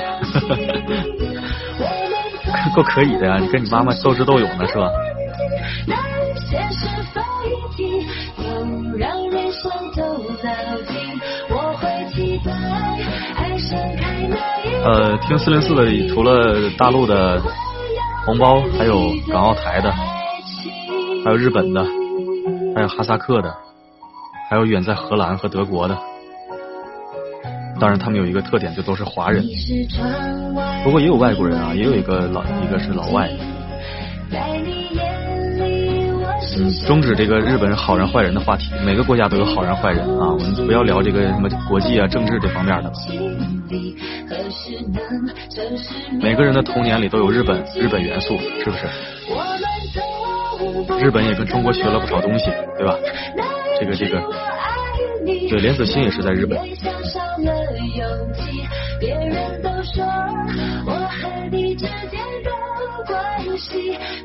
够可以的呀，你跟你妈妈斗智斗勇的是吧？呃，听四零四的，除了大陆的红包，还有港澳台的，还有日本的，还有哈萨克的，还有远在荷兰和德国的。当然，他们有一个特点，就都是华人。不过也有外国人啊，也有一个老，一个是老外。嗯，终止这个日本好人坏人的话题。每个国家都有好人坏人啊，我们不要聊这个什么国际啊、政治这方面的。每个人的童年里都有日本日本元素，是不是？日本也跟中国学了不少东西，对吧？这个这个，对，莲子心也是在日本。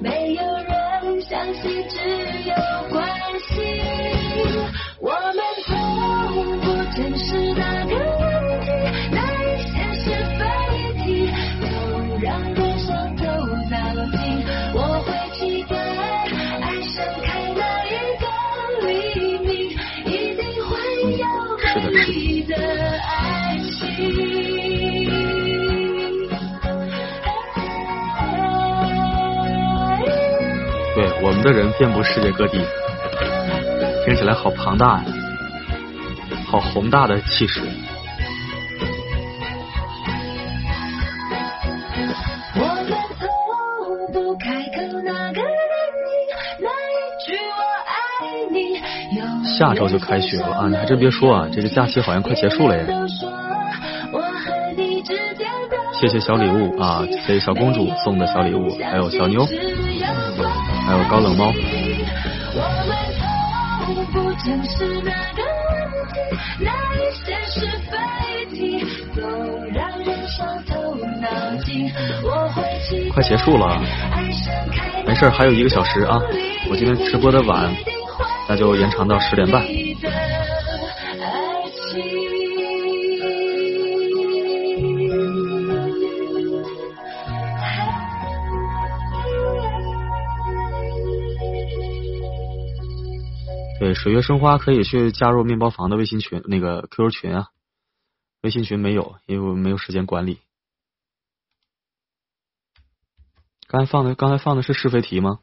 没有人相信只有我们的人遍布世界各地，听起来好庞大呀，好宏大的气势。下周就开学了啊！你还真别说啊，这个假期好像快结束了耶。谢谢小礼物啊，给小公主送的小礼物，还有小妞。还有高冷猫。快结束了，没事，还有一个小时啊！我今天直播的晚，那就延长到十点半。水月生花可以去加入面包房的微信群，那个 QQ 群啊。微信群没有，因为我没有时间管理。刚才放的，刚才放的是是非题吗？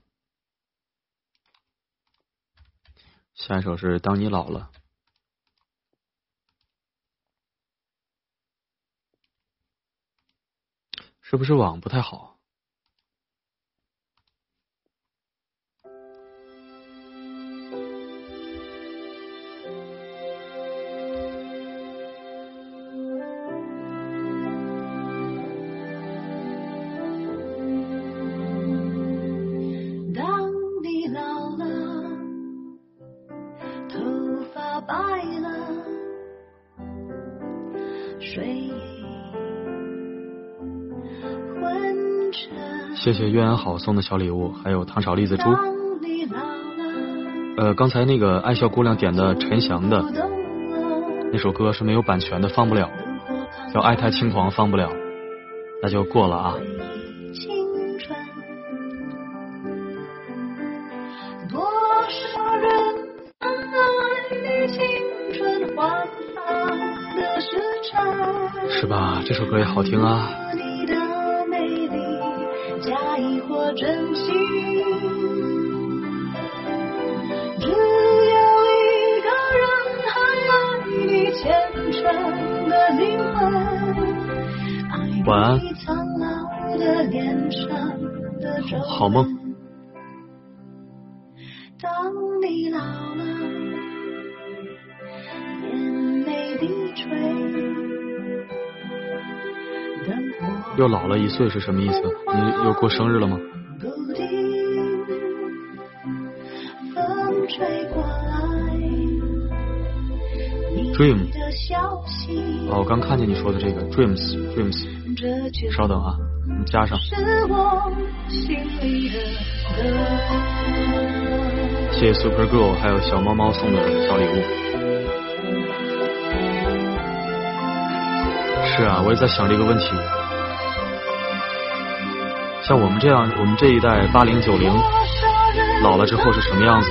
下一首是当你老了，是不是网不太好？谢谢月安好送的小礼物，还有糖炒栗子猪。呃，刚才那个爱笑姑娘点的陈翔的那首歌是没有版权的，放不了，叫《爱太轻狂》，放不了，那就过了啊。是吧？这首歌也好听啊。晚安。好梦。当你老了，眼泪低垂，又老了一岁是什么意思？你又过生日了吗？Dream，哦，我刚看见你说的这个 Dreams，Dreams，稍等啊，你加上。谢谢 Super Girl 还有小猫猫送的小礼物。是啊，我也在想这个问题。像我们这样，我们这一代八零九零，老了之后是什么样子？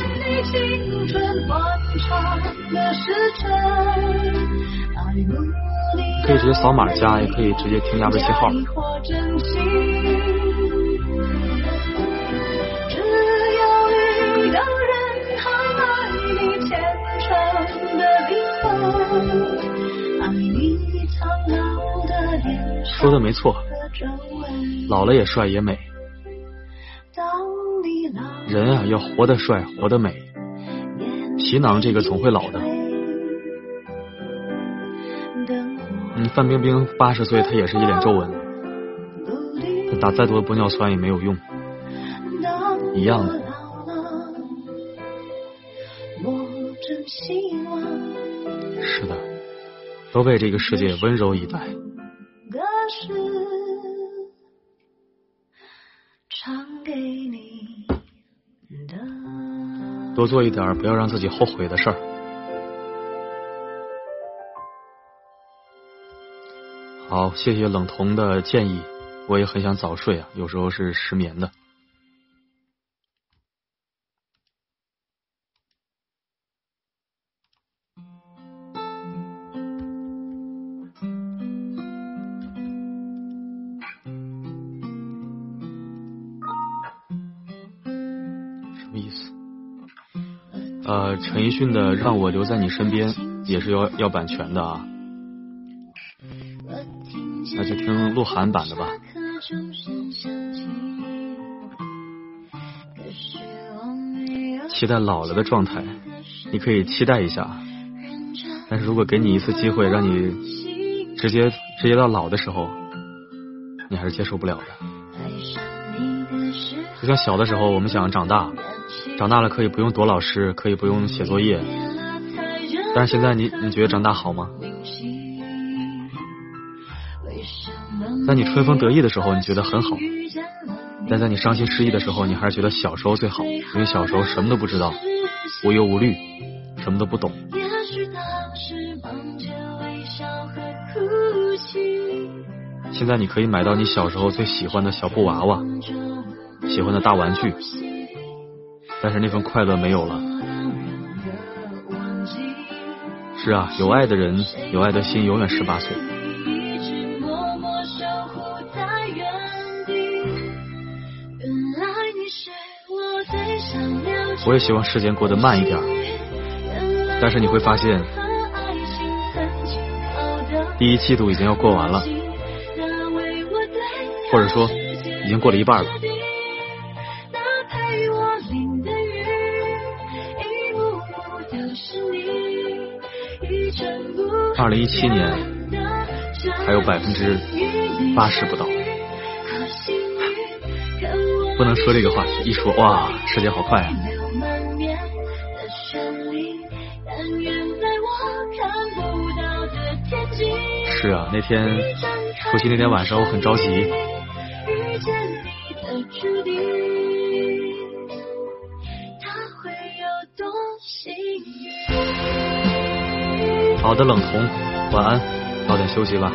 可以直接扫码加，也可以直接添加微信号。说的没错，老了也帅也美。人啊，要活得帅，活得美。皮囊这个总会老的。范冰冰八十岁，她也是一脸皱纹，她打再多的玻尿酸也没有用，一样的。是的，都被这个世界温柔以待。多做一点不要让自己后悔的事儿。好，谢谢冷彤的建议，我也很想早睡啊，有时候是失眠的。呃，陈奕迅的《让我留在你身边》也是要要版权的啊，那就听鹿晗版的吧。期待老了的状态，你可以期待一下，但是如果给你一次机会，让你直接直接到老的时候，你还是接受不了的。就像小的时候，我们想长大。长大了可以不用躲老师，可以不用写作业，但是现在你你觉得长大好吗？在你春风得意的时候，你觉得很好；但在你伤心失意的时候，你还是觉得小时候最好，因为小时候什么都不知道，无忧无虑，什么都不懂。现在你可以买到你小时候最喜欢的小布娃娃，喜欢的大玩具。但是那份快乐没有了，是啊，有爱的人，有爱的心永远十八岁。我也希望时间过得慢一点，但是你会发现，第一季度已经要过完了，或者说已经过了一半了。二零一七年还有百分之八十不到，不能说这个话题，一说哇，时间好快啊！是啊，那天除夕那天晚上我很着急。好的，冷童，晚安，早点休息吧。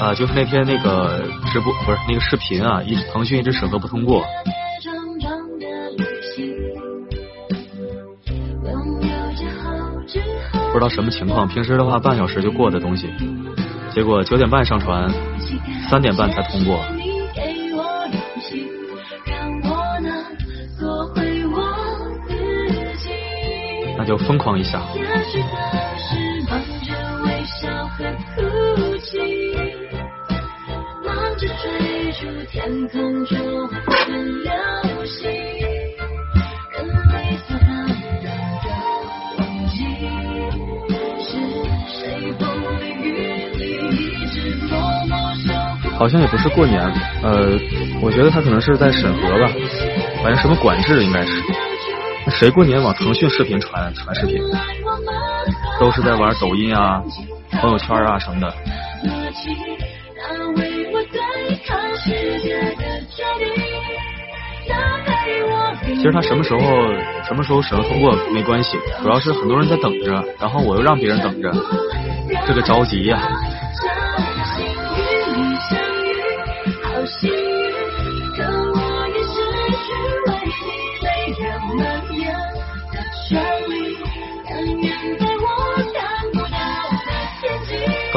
啊，就是那天那个直播不是那个视频啊，一腾讯一直审核不通过。不知道什么情况，平时的话半小时就过的东西，结果九点半上传，三点半才通过。那就疯狂一下。好像也不是过年，呃，我觉得他可能是在审核吧，反正什么管制应该是。谁过年往腾讯视频传传视频？都是在玩抖音啊、朋友圈啊什么的。其实他什么时候什么时候审核通过没关系，主要是很多人在等着，然后我又让别人等着，这个着急呀。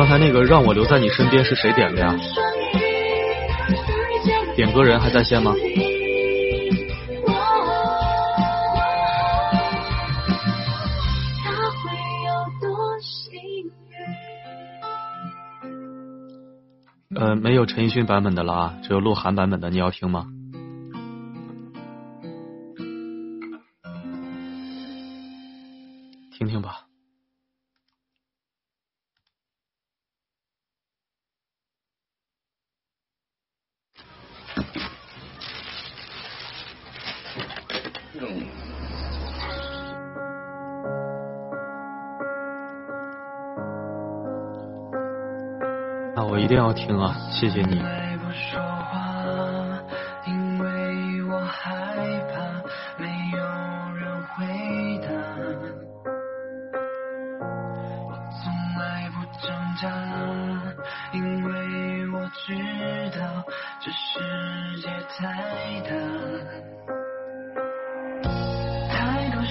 刚才那个让我留在你身边是谁点的呀？点歌人还在线吗？呃，没有陈奕迅版本的了啊，只有鹿晗版本的，你要听吗？要听啊！谢谢你。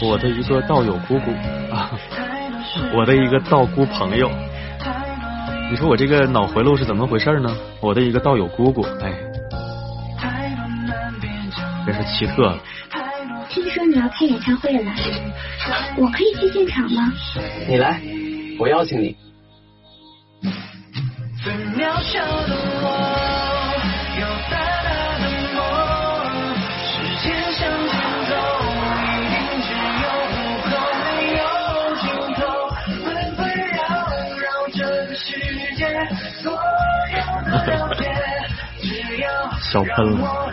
我的一个道友姑姑啊，我的一个道姑朋友，你说我这个脑回路是怎么回事呢？我的一个道友姑姑，哎，真是奇特。听说你要开演唱会了，我可以去现场吗？你来，我邀请你。小喷了。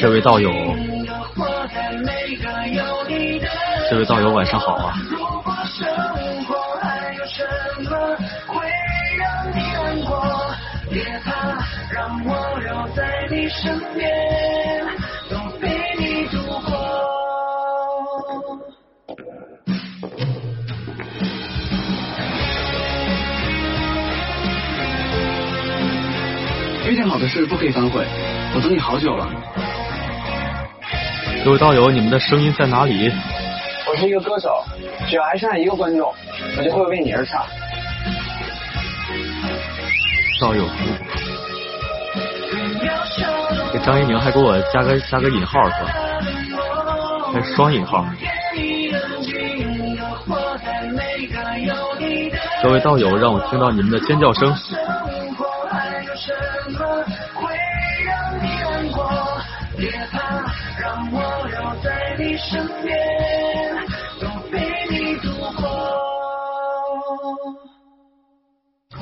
这位道友，这位道友晚上好啊。好的事不可以反悔，我等你好久了。各位道友，你们的声音在哪里？我是一个歌手，只要还剩下一个观众，我就会为你而唱。道友服。这张一宁还给我加个加个引号是吧？还双引号？各位道友，让我听到你们的尖叫声。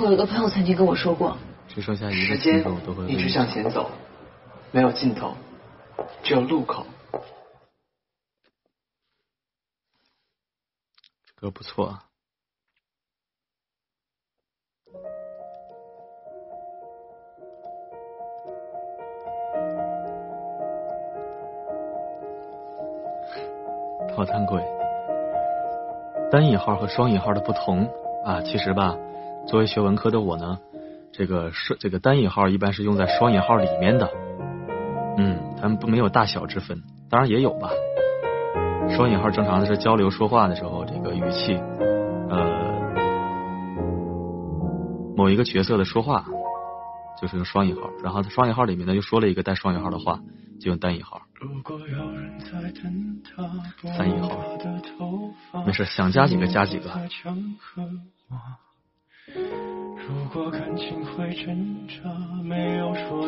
我有一个朋友曾经跟我说过，只剩下一个时间镜头都会一直向前走，没有尽头，只有路口。歌不错啊。套餐贵，单引号和双引号的不同啊，其实吧，作为学文科的我呢，这个是这个单引号一般是用在双引号里面的，嗯，他们不没有大小之分，当然也有吧。双引号正常的是交流说话的时候，这个语气，呃，某一个角色的说话就是用双引号，然后双引号里面呢又说了一个带双引号的话，就用单引号。三引号，没事，想加几个加几个。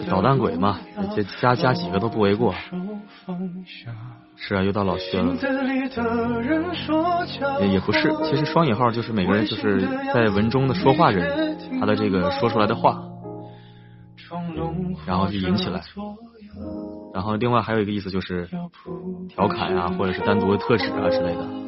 捣蛋鬼嘛，加加加几个都不为过。是啊，又到老薛了。也也不是，其实双引号就是每个人就是在文中的说话人，他的这个说出来的话，然后就引起来。然后另外还有一个意思就是调侃啊，或者是单独的特指啊之类的。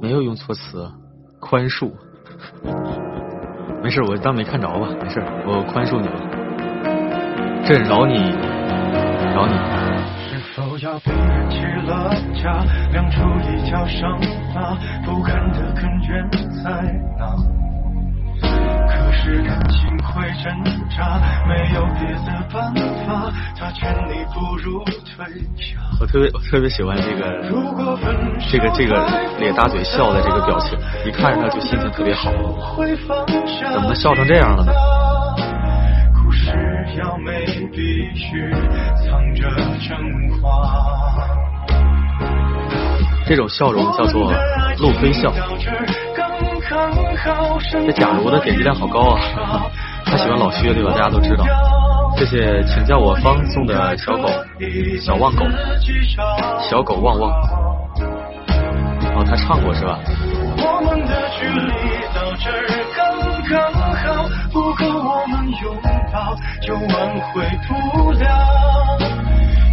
没有用错词，宽恕。没事，我当没看着吧。没事，我宽恕你了。朕饶你，饶你。都要被人起了家，亮出一条伤疤，不堪的根源在哪？可是感情会挣扎，没有别的办法，他劝你不如退下。我特别我特别喜欢这个这个这个咧大嘴笑的这个表情，一看着他就心情特别好。怎么能笑成这样了呢？要美必须藏着真话。这种笑容叫做路飞笑。这假如的点击量好高啊！他喜欢老薛对吧？大家都知道。谢谢，请叫我方送的小狗，小旺狗，小狗旺旺。哦，他唱过是吧？我们的距离到这刚刚好，不够我们拥抱就挽回不了。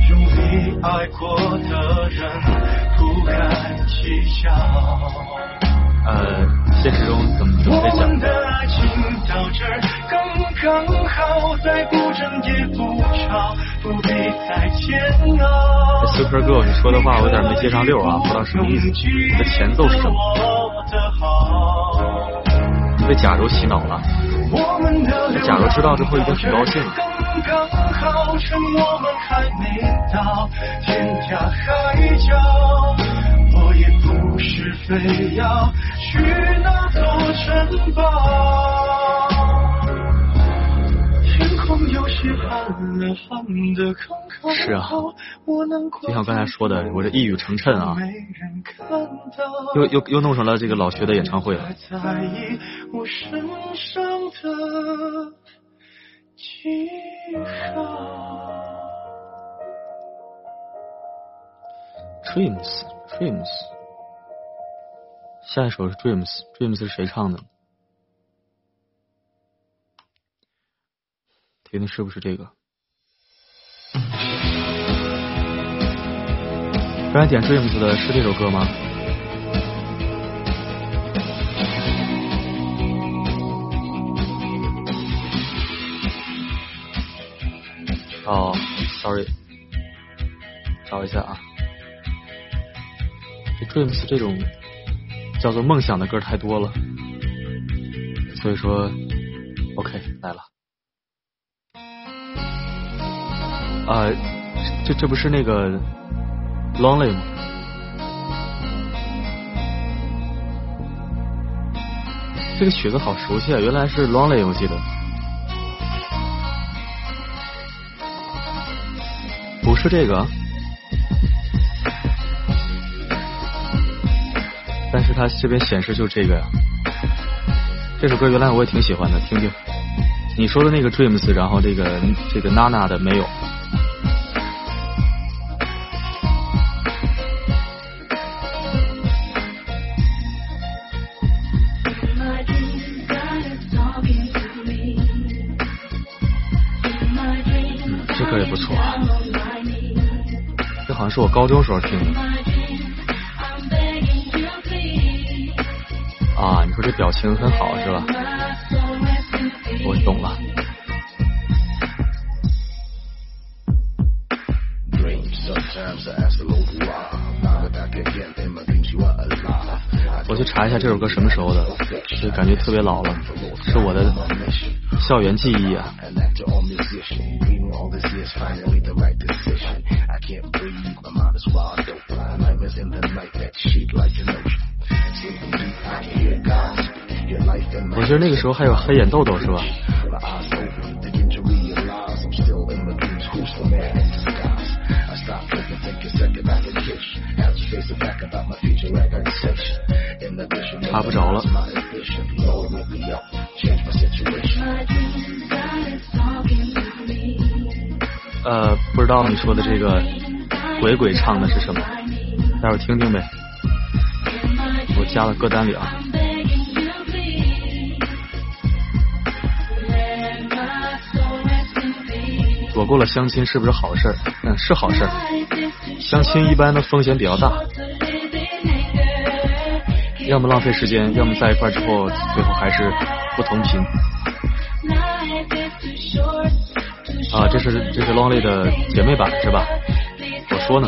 用力爱过的人不该计较。呃，现实中怎么怎么在讲？我们的爱情到这刚刚好，再不争也不吵，不必再煎熬。Super Girl，你说的话我有点没接上溜啊，不知道什么意思。你的前奏是什么？被假如洗脑了，那假如知道之后一定很高兴。是啊，就像刚才说的，我这一语成谶啊，又又又弄成了这个老薛的演唱会了。Dreams，Dreams，下一首是 Dreams，Dreams 是谁唱的？听听是不是这个？刚才点 Dreams 的是这首歌吗？哦，sorry，找一下啊。这 Dreams 这种叫做梦想的歌太多了，所以说 OK 来了。啊，这这不是那个 Lonely 吗？这个曲子好熟悉啊，原来是 Lonely，我记得。不是这个，但是它这边显示就这个呀。这首歌原来我也挺喜欢的，听听。你说的那个 Dreams，然后这个这个 Nana 的没有。这歌也不错，这好像是我高中时候听的。啊，你说这表情很好是吧？我懂了。我去查一下这首歌什么时候的，就感觉特别老了，是我的校园记忆啊。我觉得那个时候还有黑眼豆豆是吧？查不着了。呃，不知道你说的这个鬼鬼唱的是什么？待会儿听听呗。我加了歌单里啊。躲过了相亲是不是好事？嗯，是好事。相亲一般的风险比较大，要么浪费时间，要么在一块之后，最后还是不同频。啊，这是这是 Lonely 的姐妹版是吧？我说呢。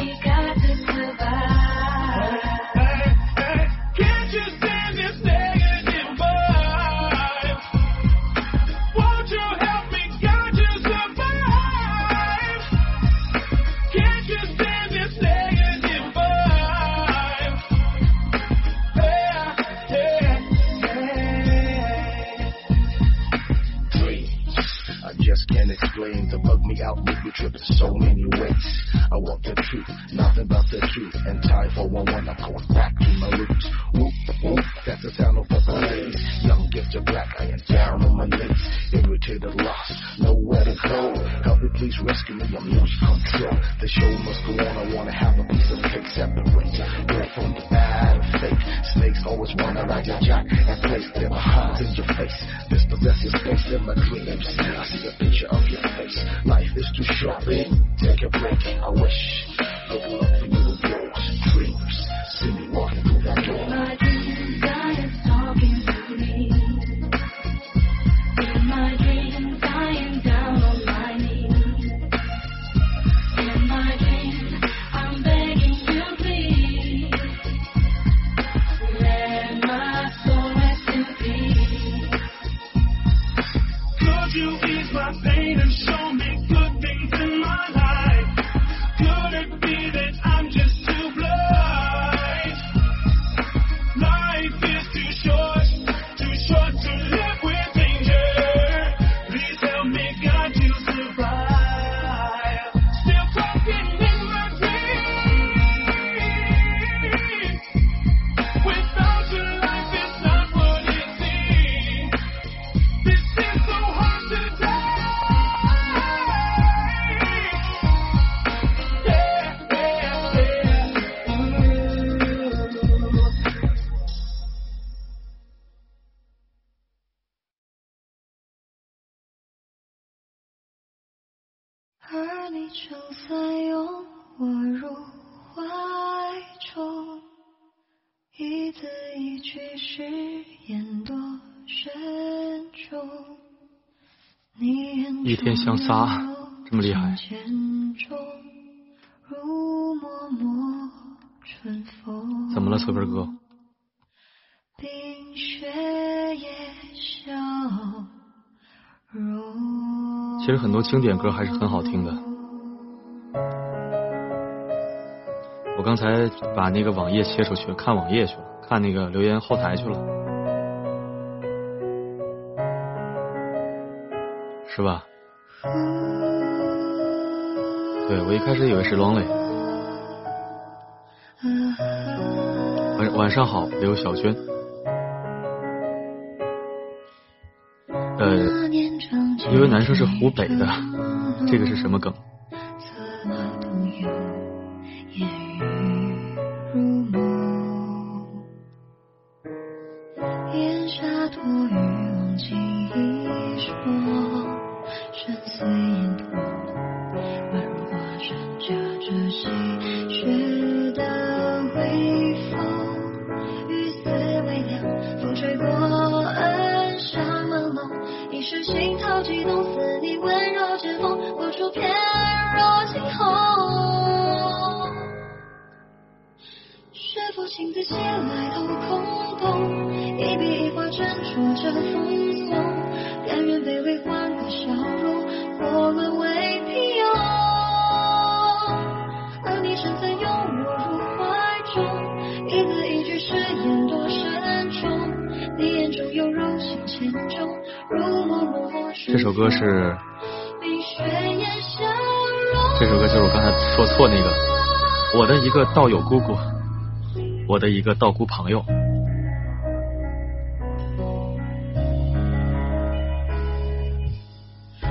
句誓言多慎重。一天相杀这么厉害如脉脉春风。怎么了，翠芬哥？冰雪也消融。其实很多经典歌还是很好听的。我刚才把那个网页切出去，看网页去了，看那个留言后台去了，是吧？对，我一开始以为是 Lonely。晚晚上好，刘小娟。呃，因为男生是湖北的，这个是什么梗？道友姑姑，我的一个道姑朋友。后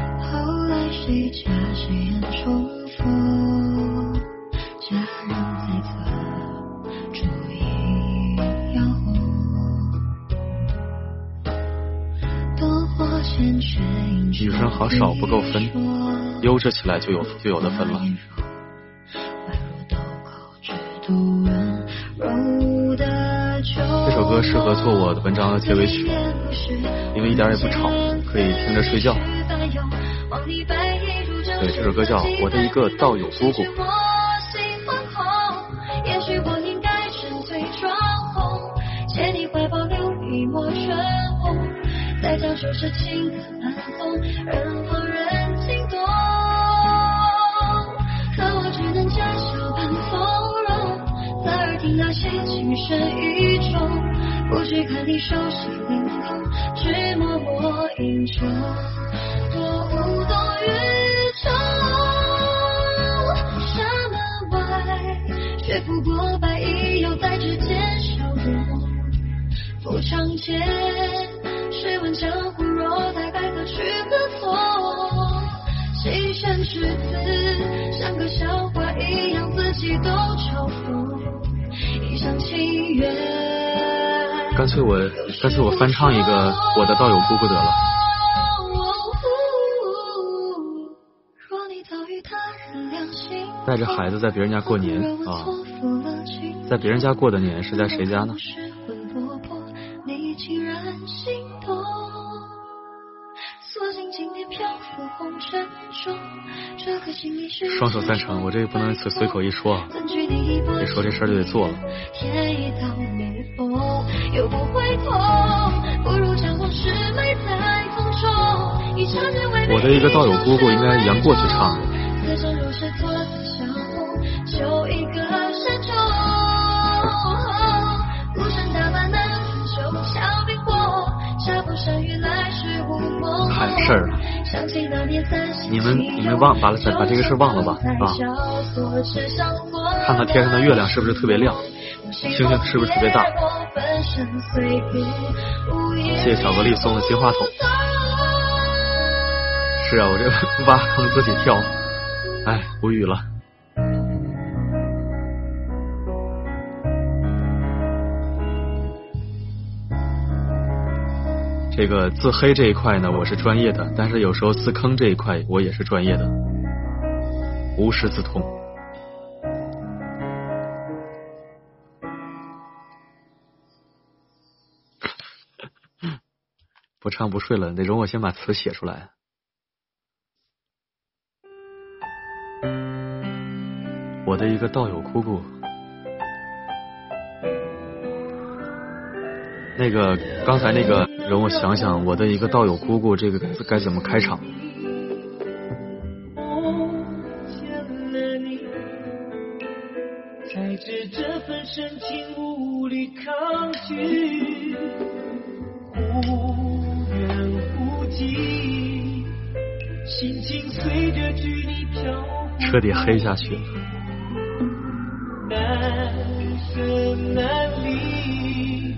来谁家谁眼重逢？佳人在侧，烛影摇红。灯火缱绻，映女生好少不够分悠着起来就有就有的分了。结尾曲，因为一点也不吵，可以听着睡觉。对，这首歌叫《我的一个道友姑姑》。哭不得了。带着孩子在别人家过年啊，在别人家过的年是在谁家呢？双手赞成，我这也不能随随口一说，得说这事儿就得做了。我的一个道友姑姑应该杨过去唱的。此生若是错字相逢，就一个山中。孤身打扮难分手桥冰火，恰逢山雨来时无梦。喊事儿了你们你们忘把把这个事儿忘了吧啊看看天上的月亮是不是特别亮，星星是不是特别大？谢谢巧克力送的金话筒。是啊，我这 挖坑自己跳，哎，无语了。这个自黑这一块呢，我是专业的，但是有时候自坑这一块我也是专业的。无师自通。不唱不睡了，得容我先把词写出来。我的一个道友姑姑，那个刚才那个，容我想想，我的一个道友姑姑，这个该该怎么开场？见了你，才知这份深情无力抗拒，忽远忽近，心情随着距离飘，彻底黑下去了。难舍难离，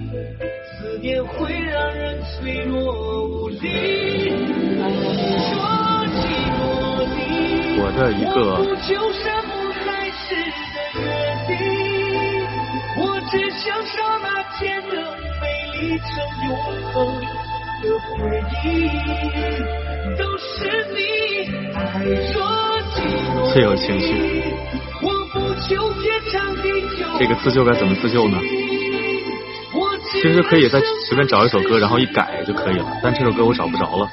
思念会让人脆弱无力。我的一个约定，我只想刹那间的美丽成永恒的回忆，都是你。爱若即若离，最有情绪。这个自救该怎么自救呢？其实可以再随便找一首歌，然后一改就可以了。但这首歌我找不着了。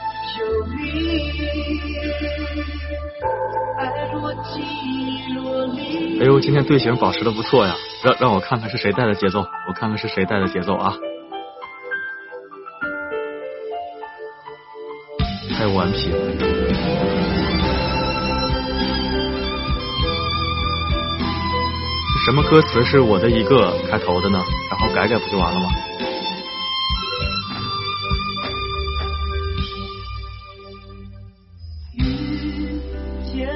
哎呦，今天队形保持的不错呀，让让我看看是谁带的节奏，我看看是谁带的节奏啊，太顽皮了。什么歌词是我的一个开头的呢？然后改改不就完了吗？见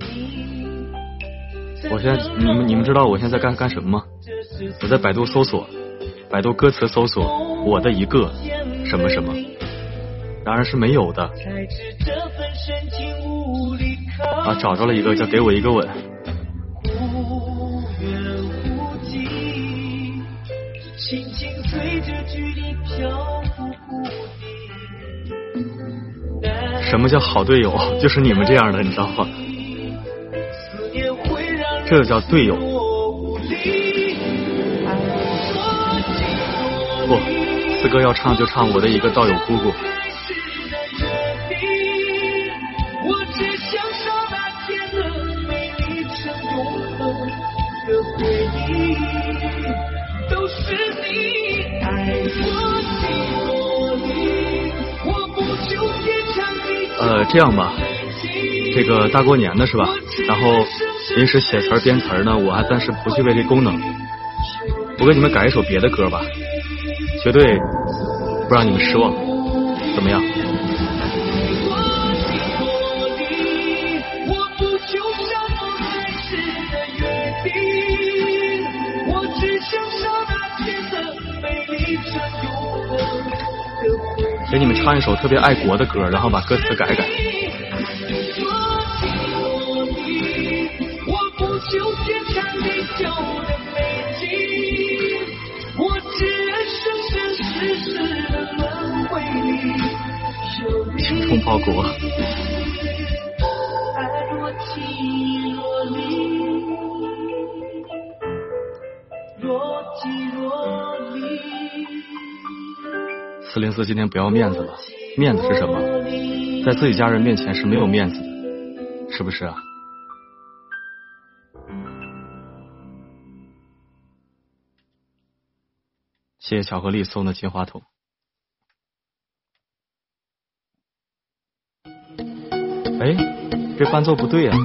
你，我现在你们你们知道我现在在干干什么吗？我在百度搜索，百度歌词搜索我的一个什么什么，然而是没有的啊，找着了一个叫给我一个吻，心情随着距离飘忽不定。什么叫好队友？就是你们这样的，你知道吗？这叫队友不离，四哥要唱就唱我的一个道友姑姑，呃，这样吧，这个大过年的是吧？然后临时写词儿编词儿呢，我还暂时不具备这功能，我给你们改一首别的歌吧，绝对不让你们失望，怎么样？给你们唱一首特别爱国的歌，然后把歌词改改。精忠报国。若即若离，四今天不要面子了，面子是什么？在自己家人面前是没有面子的，是不是啊？谢谢巧克力送的金话筒。哎，这伴奏不对呀、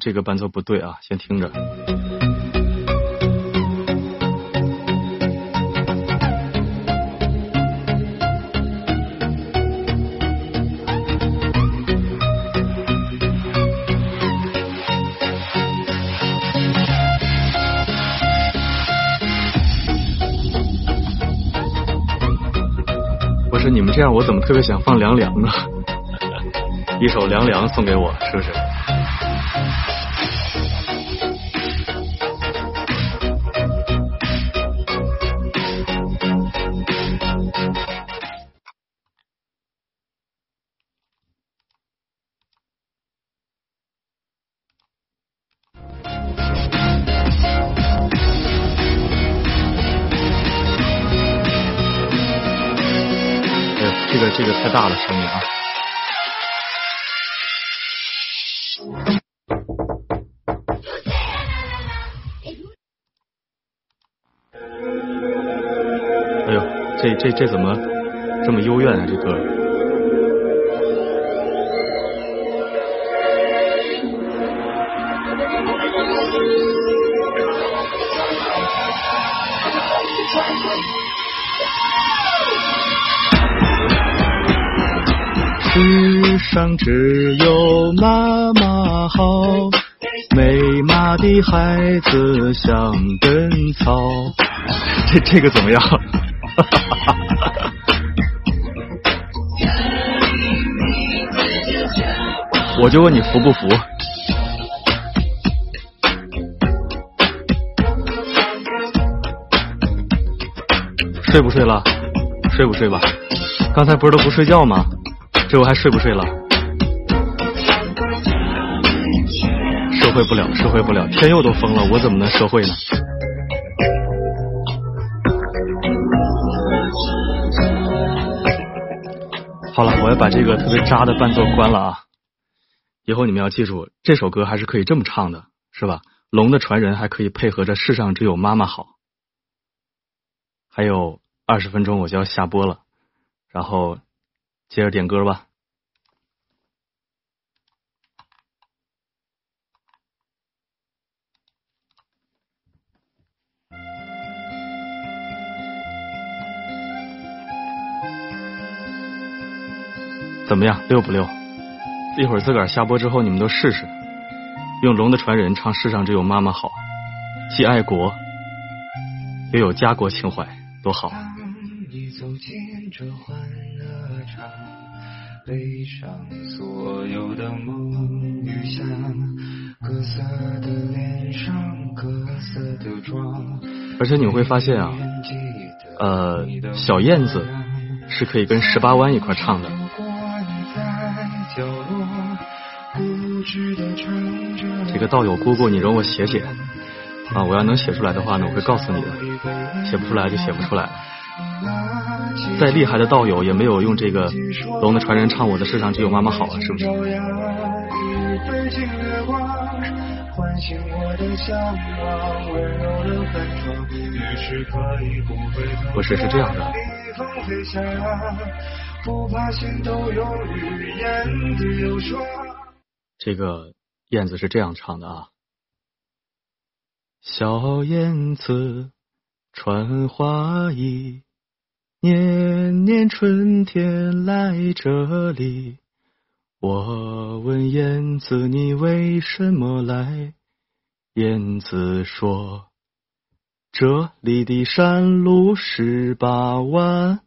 这个伴奏不对啊，先听着。不是你们这样，我怎么特别想放凉凉呢？一首凉凉送给我，是不是？这个怎么样？我就问你服不服？睡不睡了？睡不睡吧？刚才不是都不睡觉吗？这我还睡不睡了？社会不了，社会不了，天佑都疯了，我怎么能社会呢？好了，我要把这个特别渣的伴奏关了啊！以后你们要记住，这首歌还是可以这么唱的，是吧？龙的传人还可以配合着世上只有妈妈好。还有二十分钟我就要下播了，然后接着点歌吧。怎么样，溜不溜？一会儿自个儿下播之后，你们都试试，用《龙的传人》唱《世上只有妈妈好》，既爱国又有家国情怀，多好！你走进这欢乐场，背上所有的梦与想，各色的脸上，各色的妆。而且你会发现啊，呃，小燕子是可以跟十八弯一块唱的。这个道友姑姑，你容我写写啊！我要能写出来的话呢，我会告诉你的。写不出来就写不出来。再厉害的道友也没有用这个龙的传人唱我的世上只有妈妈好啊，是不是？不是，是这样的。这个燕子是这样唱的啊，小燕子穿花衣，年年春天来这里。我问燕子你为什么来？燕子说，这里的山路十八弯。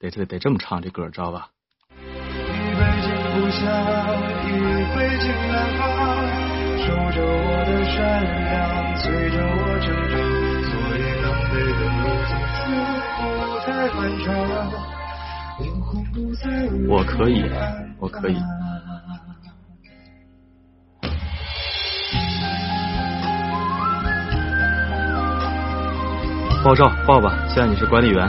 得得得这么唱这歌，知道吧？飞进南吗，守着我的善良，催着我成长，所以南北的路从此不再漫长。我可以，我可以。爆照爆吧，现在你是管理员，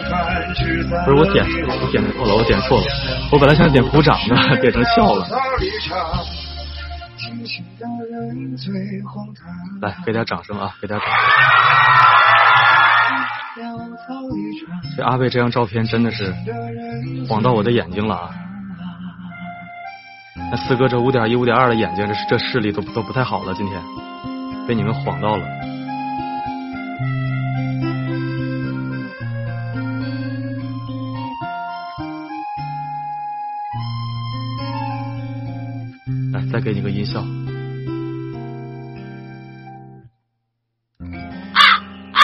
是我点我点错了，我点错了，我本来想点鼓掌的，点成笑了。来，给点掌声啊，给点掌声。这阿贝这张照片真的是晃到我的眼睛了啊！那四哥这五点一、五点二的眼睛，这这视力都都不太好了，今天被你们晃到了。再给你个音效。啊啊！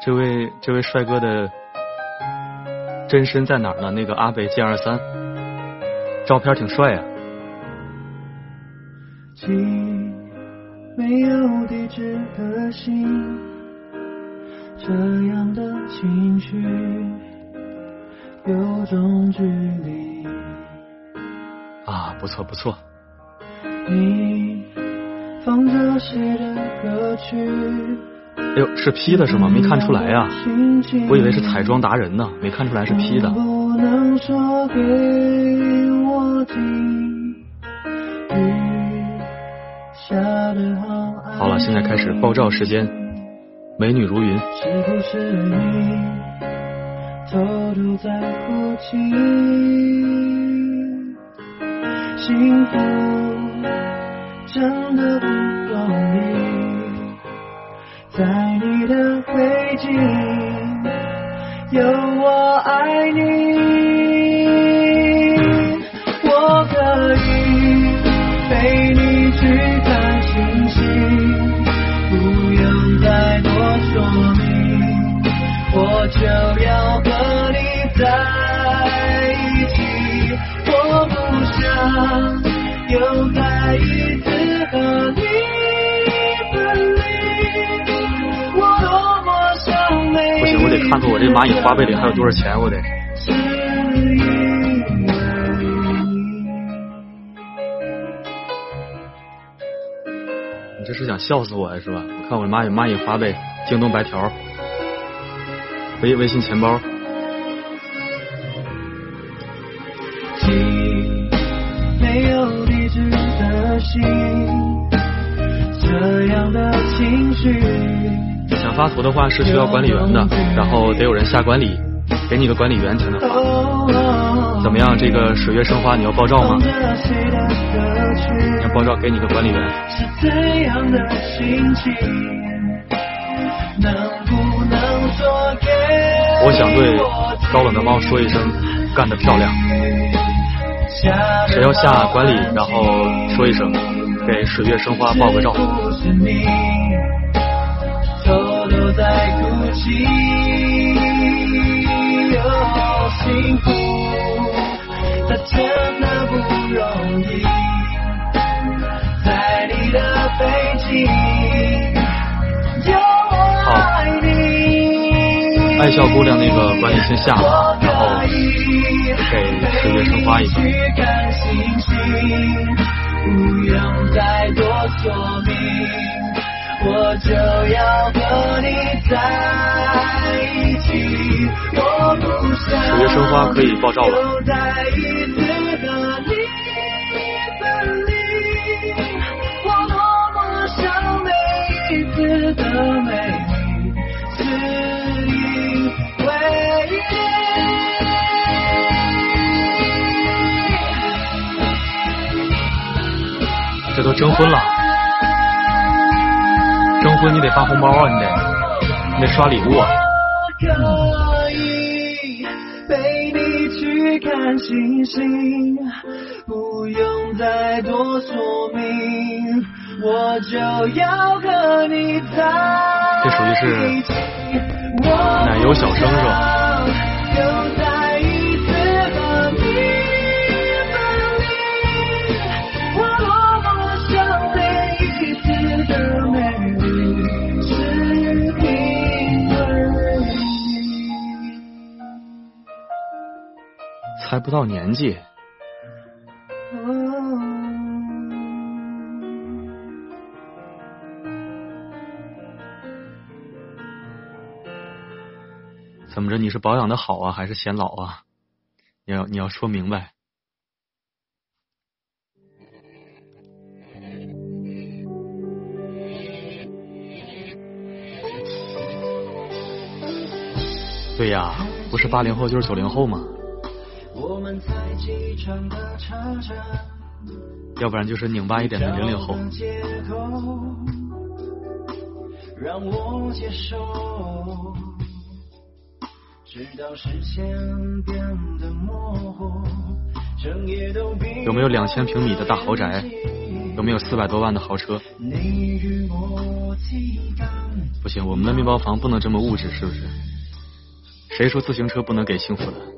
这位这位帅哥的真身在哪儿呢？那个阿北健二三，照片挺帅呀。没有地址的信，这样的情绪有种距离。啊，不错不错。你放着谁的歌曲？哎呦，是 P 的是吗？没看出来呀、我以为是彩妆达人呢，没看出来是 P 的。不能说给我听。好安好了，现在开始爆照时间，美女如云。是不是你偷偷在哭泣？幸福真的不容易，在你的背景有我爱你，我就要和你在一起，我不想又再一次和你分离，我多么想每不行，我得看看我这蚂蚁花呗里还有多少钱，我得。你。这是想笑死我呀，是吧？我看我蚂蚁蚂蚁花呗、京东白条、微微信钱包，没有地址的信，这样的情绪。想发图的话是需要管理员的，然后得有人下管理，给你个管理员才能发。怎么样？这个水月生花你要爆照吗？要爆照，给你个管理员。是怎样的心情？我想对高冷的猫说一声，干得漂亮。谁要下管理，然后说一声，给水月生花爆个照。不是你偷偷在哭泣，哦，幸福它真的不容易，在你的背景爱笑姑娘那个管理先下了，然后给水月生花一个。去看星星，不用再多说明，我就要和你在一起。我不想水月生花可以爆照了都征婚了，征婚你得发红包啊，你得，你得刷礼物啊。可以陪你去看星星，不用再多说明，我就要和你在这属于是一起奶油小生是吧？不到年纪，怎么着？你是保养的好啊，还是显老啊？你要你要说明白。对呀，不是八零后就是九零后嘛，我们在机场的车站，要不然就是拧巴一点的零零后。让我接受，直到视线变得模糊，有没有2000平米的大豪宅？有没有四百多万的豪车？不行，我们的面包房不能这么物质，是不是？谁说自行车不能给幸福的？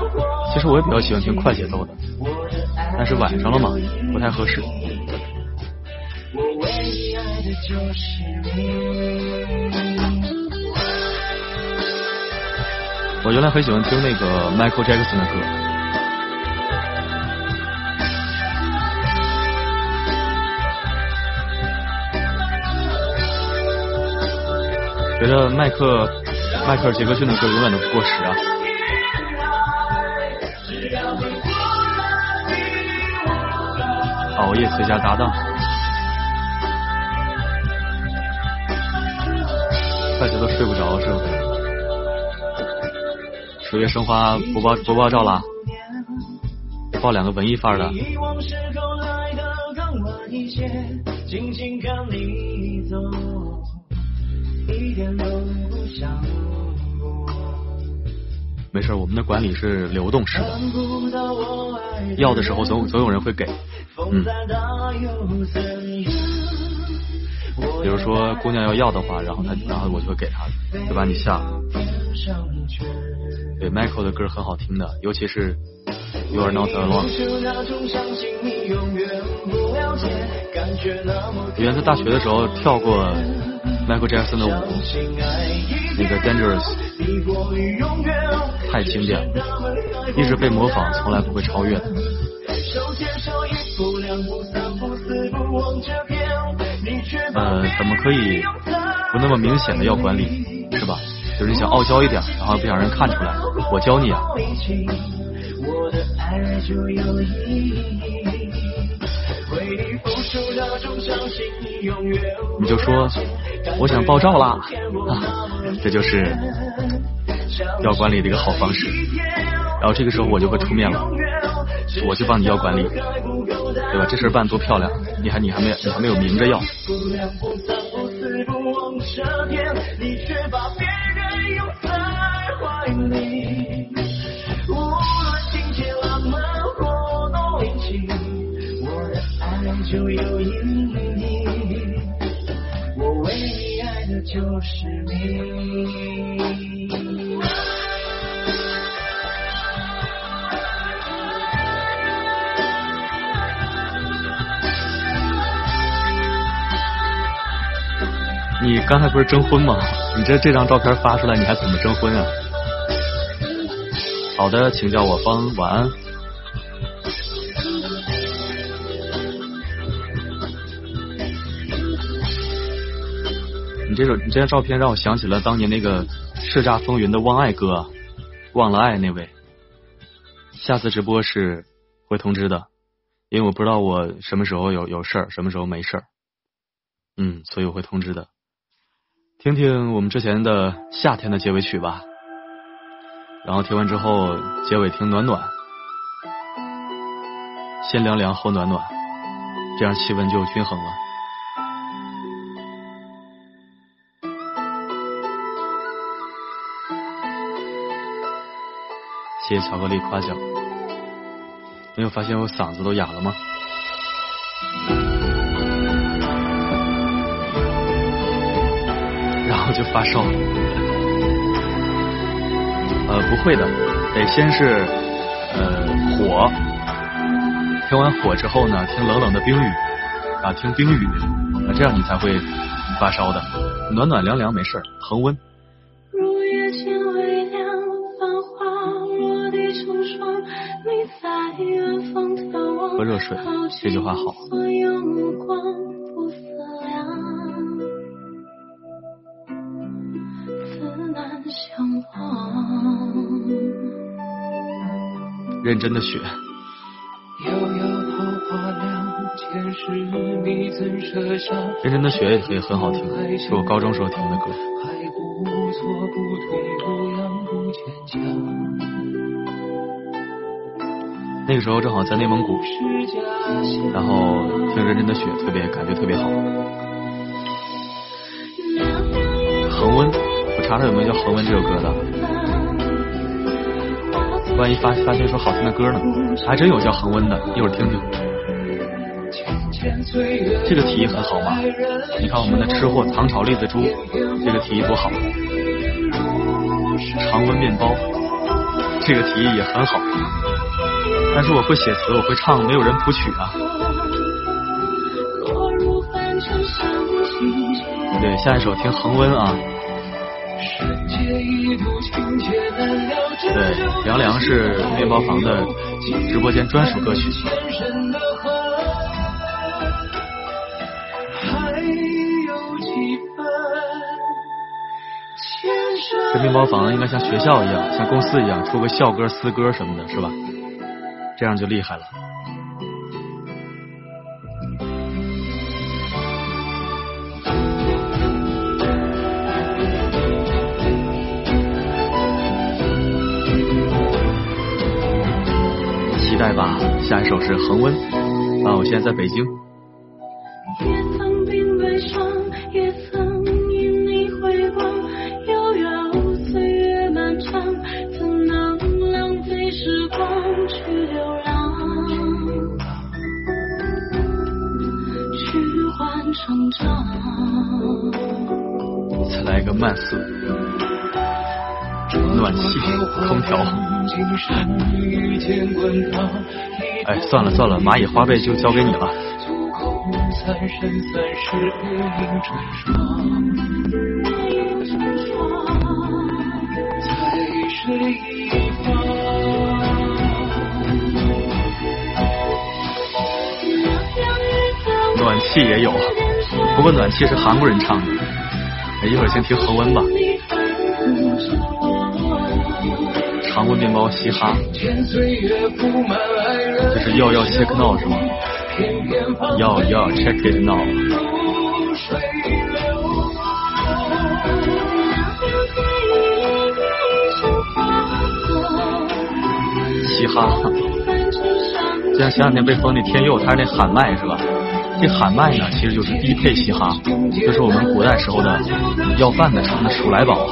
其实我也比较喜欢听快节奏的，但是晚上了嘛，不太合适。我原来很喜欢听那个 Michael Jackson 的歌，觉得迈克迈克尔杰克逊的歌永远都不过时啊！熬夜最佳搭档。大家都睡不着，是不是？水月生花不爆不爆照了，爆两个文艺范儿的。没事，我们的管理是流动式的，要的时候总总有人会给，嗯。比如说姑娘要要的话，然后她然后我就会给她，就把你下了。对，Michael 的歌很好听的，尤其是 You Are Not Alone。原来在大学的时候跳过 Michael Jackson 的舞，那个 Dangerous，太经典了，一直被模仿，从来不会超越的。呃，怎么可以不那么明显的要管理，是吧？就是你想傲娇一点，然后不想让人看出来，我教你啊。你就说我想爆照啦，这就是要管理的一个好方式。然后这个时候我就会出面了，我去帮你要管理。对吧？这事办多漂亮，你还你还没你还没有明着要。我为你爱的就是你。你刚才不是征婚吗？你这这张照片发出来，你还怎么征婚啊？好的，请叫我方，晚安。你这首你这张照片让我想起了当年那个叱咤风云的忘爱哥，忘了爱那位。下次直播是会通知的，因为我不知道我什么时候有有事儿，什么时候没事儿。嗯，所以我会通知的。听听我们之前的夏天的结尾曲吧，然后听完之后结尾听暖暖，先凉凉后暖暖，这样气温就均衡了。谢巧克力夸奖，没有发现我嗓子都哑了吗？然后就发烧，呃，不会的，得先是呃火，听完火之后呢，听冷冷的冰雨，啊，听冰雨啊，这样你才会发烧的。暖暖凉凉没事，恒温。喝热水，这句话好。认真的雪，认真的雪也也很好听，是我高中时候听的歌。那个时候正好在内蒙古。然后听认真的雪，特别感觉特别好。恒温，我查查有没有叫恒温这首歌的。万一发发现一首好听的歌呢？还真有叫恒温的，一会儿听听。这个提议很好嘛？你看我们的吃货糖炒栗子猪，这个提议多好。常温面包，这个提议也很好。但是我会写词，我会唱，没有人谱曲啊。对，下一首听恒温啊。对，凉凉是面包房的直播间专属歌曲。这面包房应该像学校一样，像公司一样出个校歌、私歌什么的，是吧？这样就厉害了。期待吧，下一首是恒温。啊，我现在在北京。算了算了，蚂蚁花呗就交给你了。暖气也有，不过暖气是韩国人唱的。哎一会儿先听恒温吧，常温面包嘻哈，就，是要要 check now 是吗？要要 check it now，嘻哈。就像前两天被封那天佑，他是那喊麦是吧？这喊麦呢，其实就是低配嘻哈，就是我们古代时候的要饭的唱的数来宝。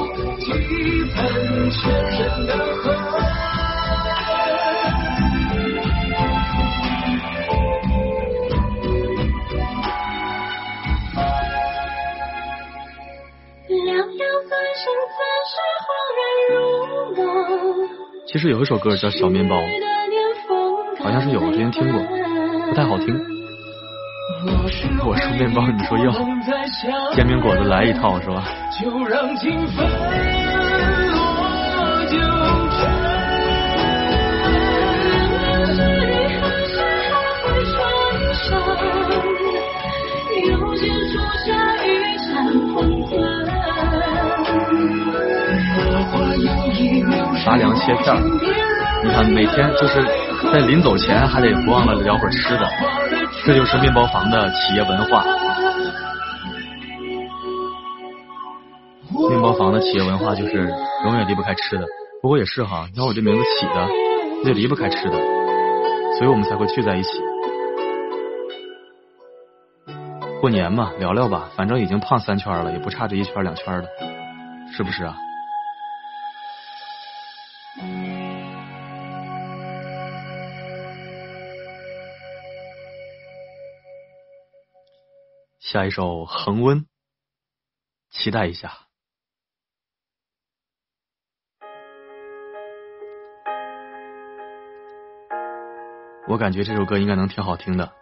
其实有一首歌叫《小面包》，好像是有，我之前听过，不太好听。我说面包，你说要煎饼果子来一套是吧？就让拔凉切片，你看每天就是在临走前还得不忘了聊会儿吃的，这就是面包房的企业文化。面包房的企业文化就是永远离不开吃的，不过也是哈，你看我这名字起的，就离不开吃的，所以我们才会聚在一起。过年嘛，聊聊吧，反正已经胖三圈了，也不差这一圈两圈的，是不是啊？下一首《恒温》，期待一下。我感觉这首歌应该能挺好听的。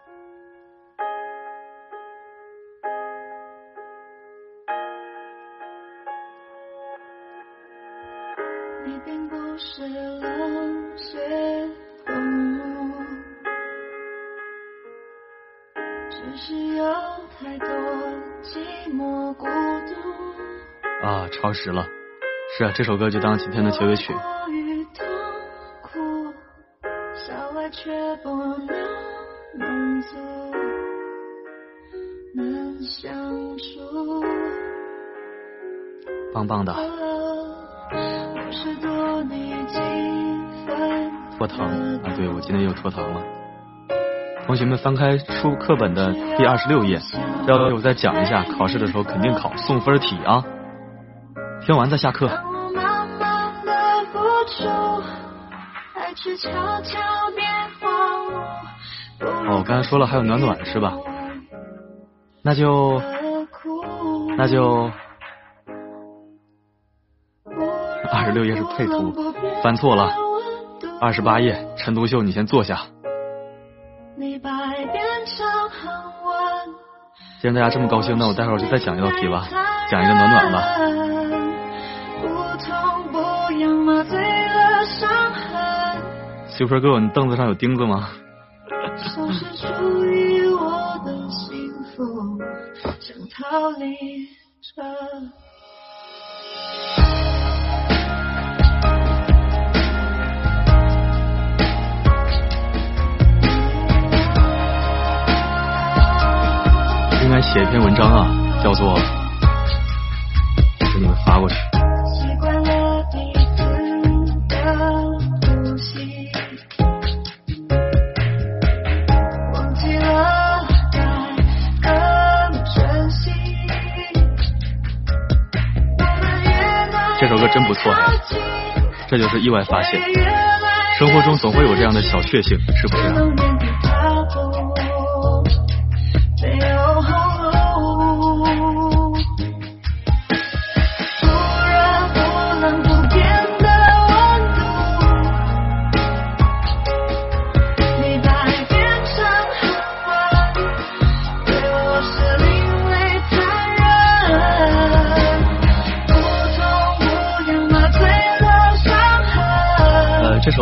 超时了。是啊，这首歌就当今天的结尾曲。棒棒的，五十多你几分？脱糖啊！对，我今天又拖堂了。同学们翻开书课本的第二十六页，要我再讲一下，考试的时候肯定考送分题啊。听完再下课。当我慢慢的付出，爱却悄悄变荒芜。哦，我刚才说了还有暖暖是吧？那就那就二十六页是配图，翻错了。二十八页，陈独秀，你先坐下。既然大家这么高兴，那我待会儿就再讲一道题吧，讲一个暖暖吧。Super Girl，你凳子上有钉子吗？收拾属于我的幸福，想逃离这。应该写一篇文章啊，叫做给你们发过去。这个真不错这就是意外发现，生活中总会有这样的小确幸，是不是啊？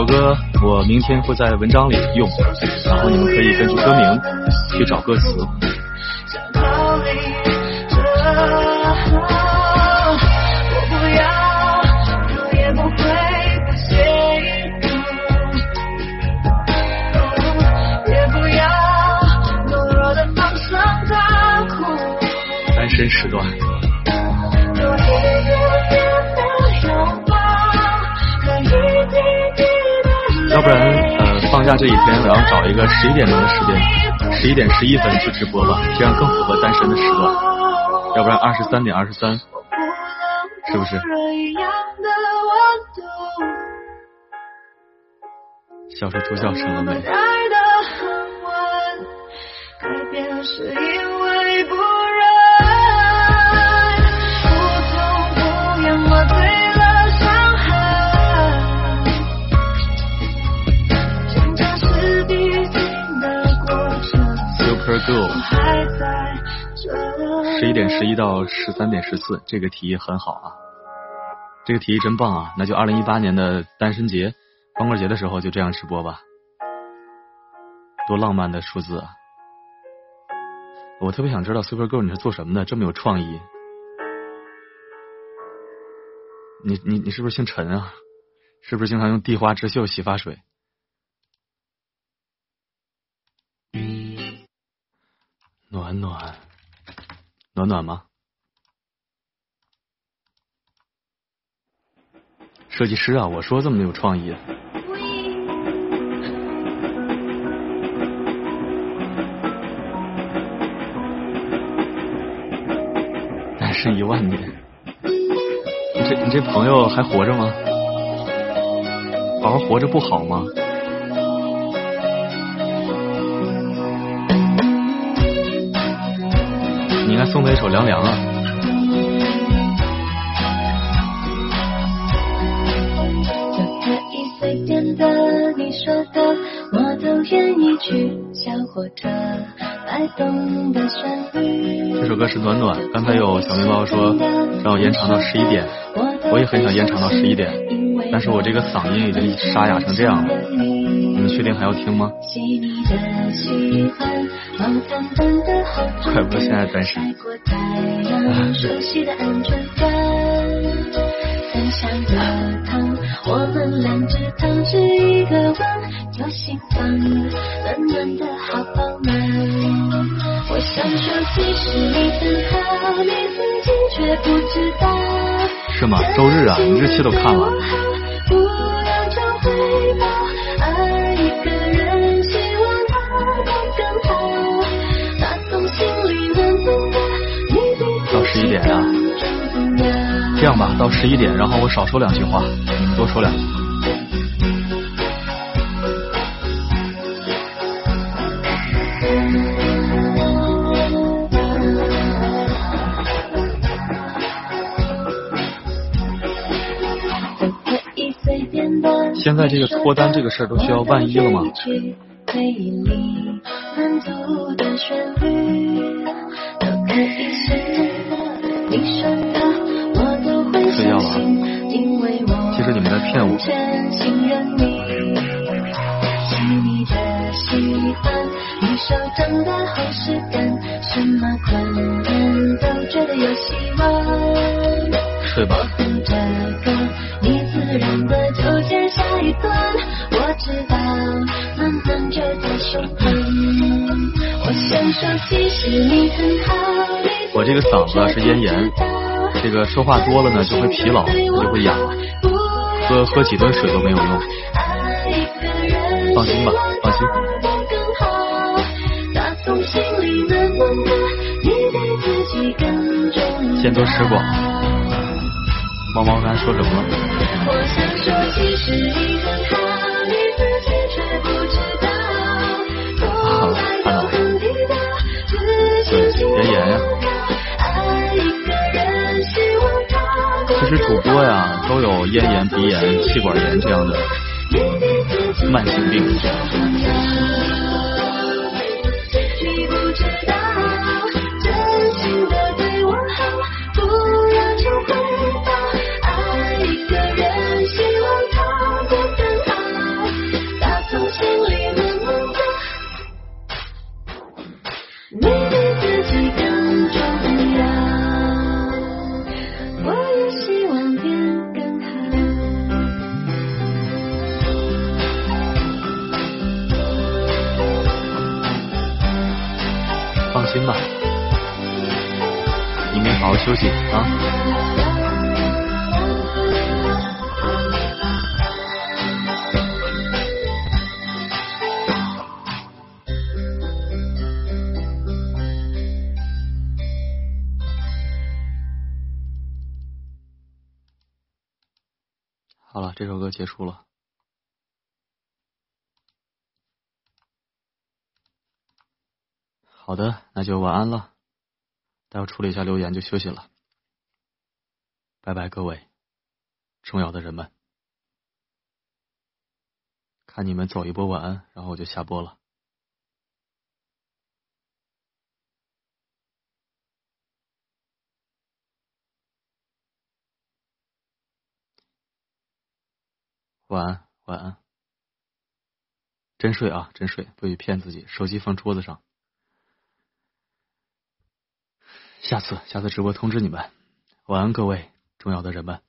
歌我明天会在文章里用，然后你们可以根据歌名去找歌词。想逃离这，下这几天，我要找一个十一点钟的时间，十一点十一分去直播吧，这样更符合单身的时段。要不然二十三点二十三，是不是小时。出叫成了没。十一到十三点十四，这个提议很好啊，这个提议真棒啊！那就二零一八年的单身节、光棍节的时候就这样直播吧，多浪漫的数字啊！我特别想知道 Super Girl 你是做什么的，这么有创意？你你你是不是姓陈啊？是不是经常用地花之秀洗发水？暖暖，暖暖吗？设计师啊，我说这么有创意，单身一万年，你这你这朋友还活着吗？好好活着不好吗？你应该送他一首《凉凉》啊。就可以随便的，你说的我都愿意去，小火车摆动的旋律。这首歌是暖暖，刚才有小面包说让我延长到十一点，我也很想延长到十一点，但是我这个嗓音已经沙哑成这样了，你们确定还要听吗？细腻的喜欢，往淡淡的后头怪不得现在单身晒过太阳，熟悉的安全感。分享的汤，我们两只汤匙一个碗，有心房，暖暖的好饱满。我想说，其实你很好，你自己却不知道。是吗？周日啊，你日期都看了。点啊。这样吧，到十一点，然后我少说两句话，多说两句。现在这个脱单这个事儿都需要万一了吗？希望。睡吧。我知道，慢慢就在胸膛。我想说，其实你很好。你我这个嗓子啊是咽炎这个说话多了呢就会疲劳就会哑喝几吨水都没有用放心吧放心见多识广。猫猫刚才说什么了？都有咽炎、鼻炎、气管炎这样的慢性病。处理一下留言就休息了。拜拜，各位重要的人们。看你们走一波晚安，然后我就下播了。晚安，晚安。真睡啊，真睡，不许骗自己。手机放桌子上。下次，下次直播通知你们。晚安，各位重要的人们。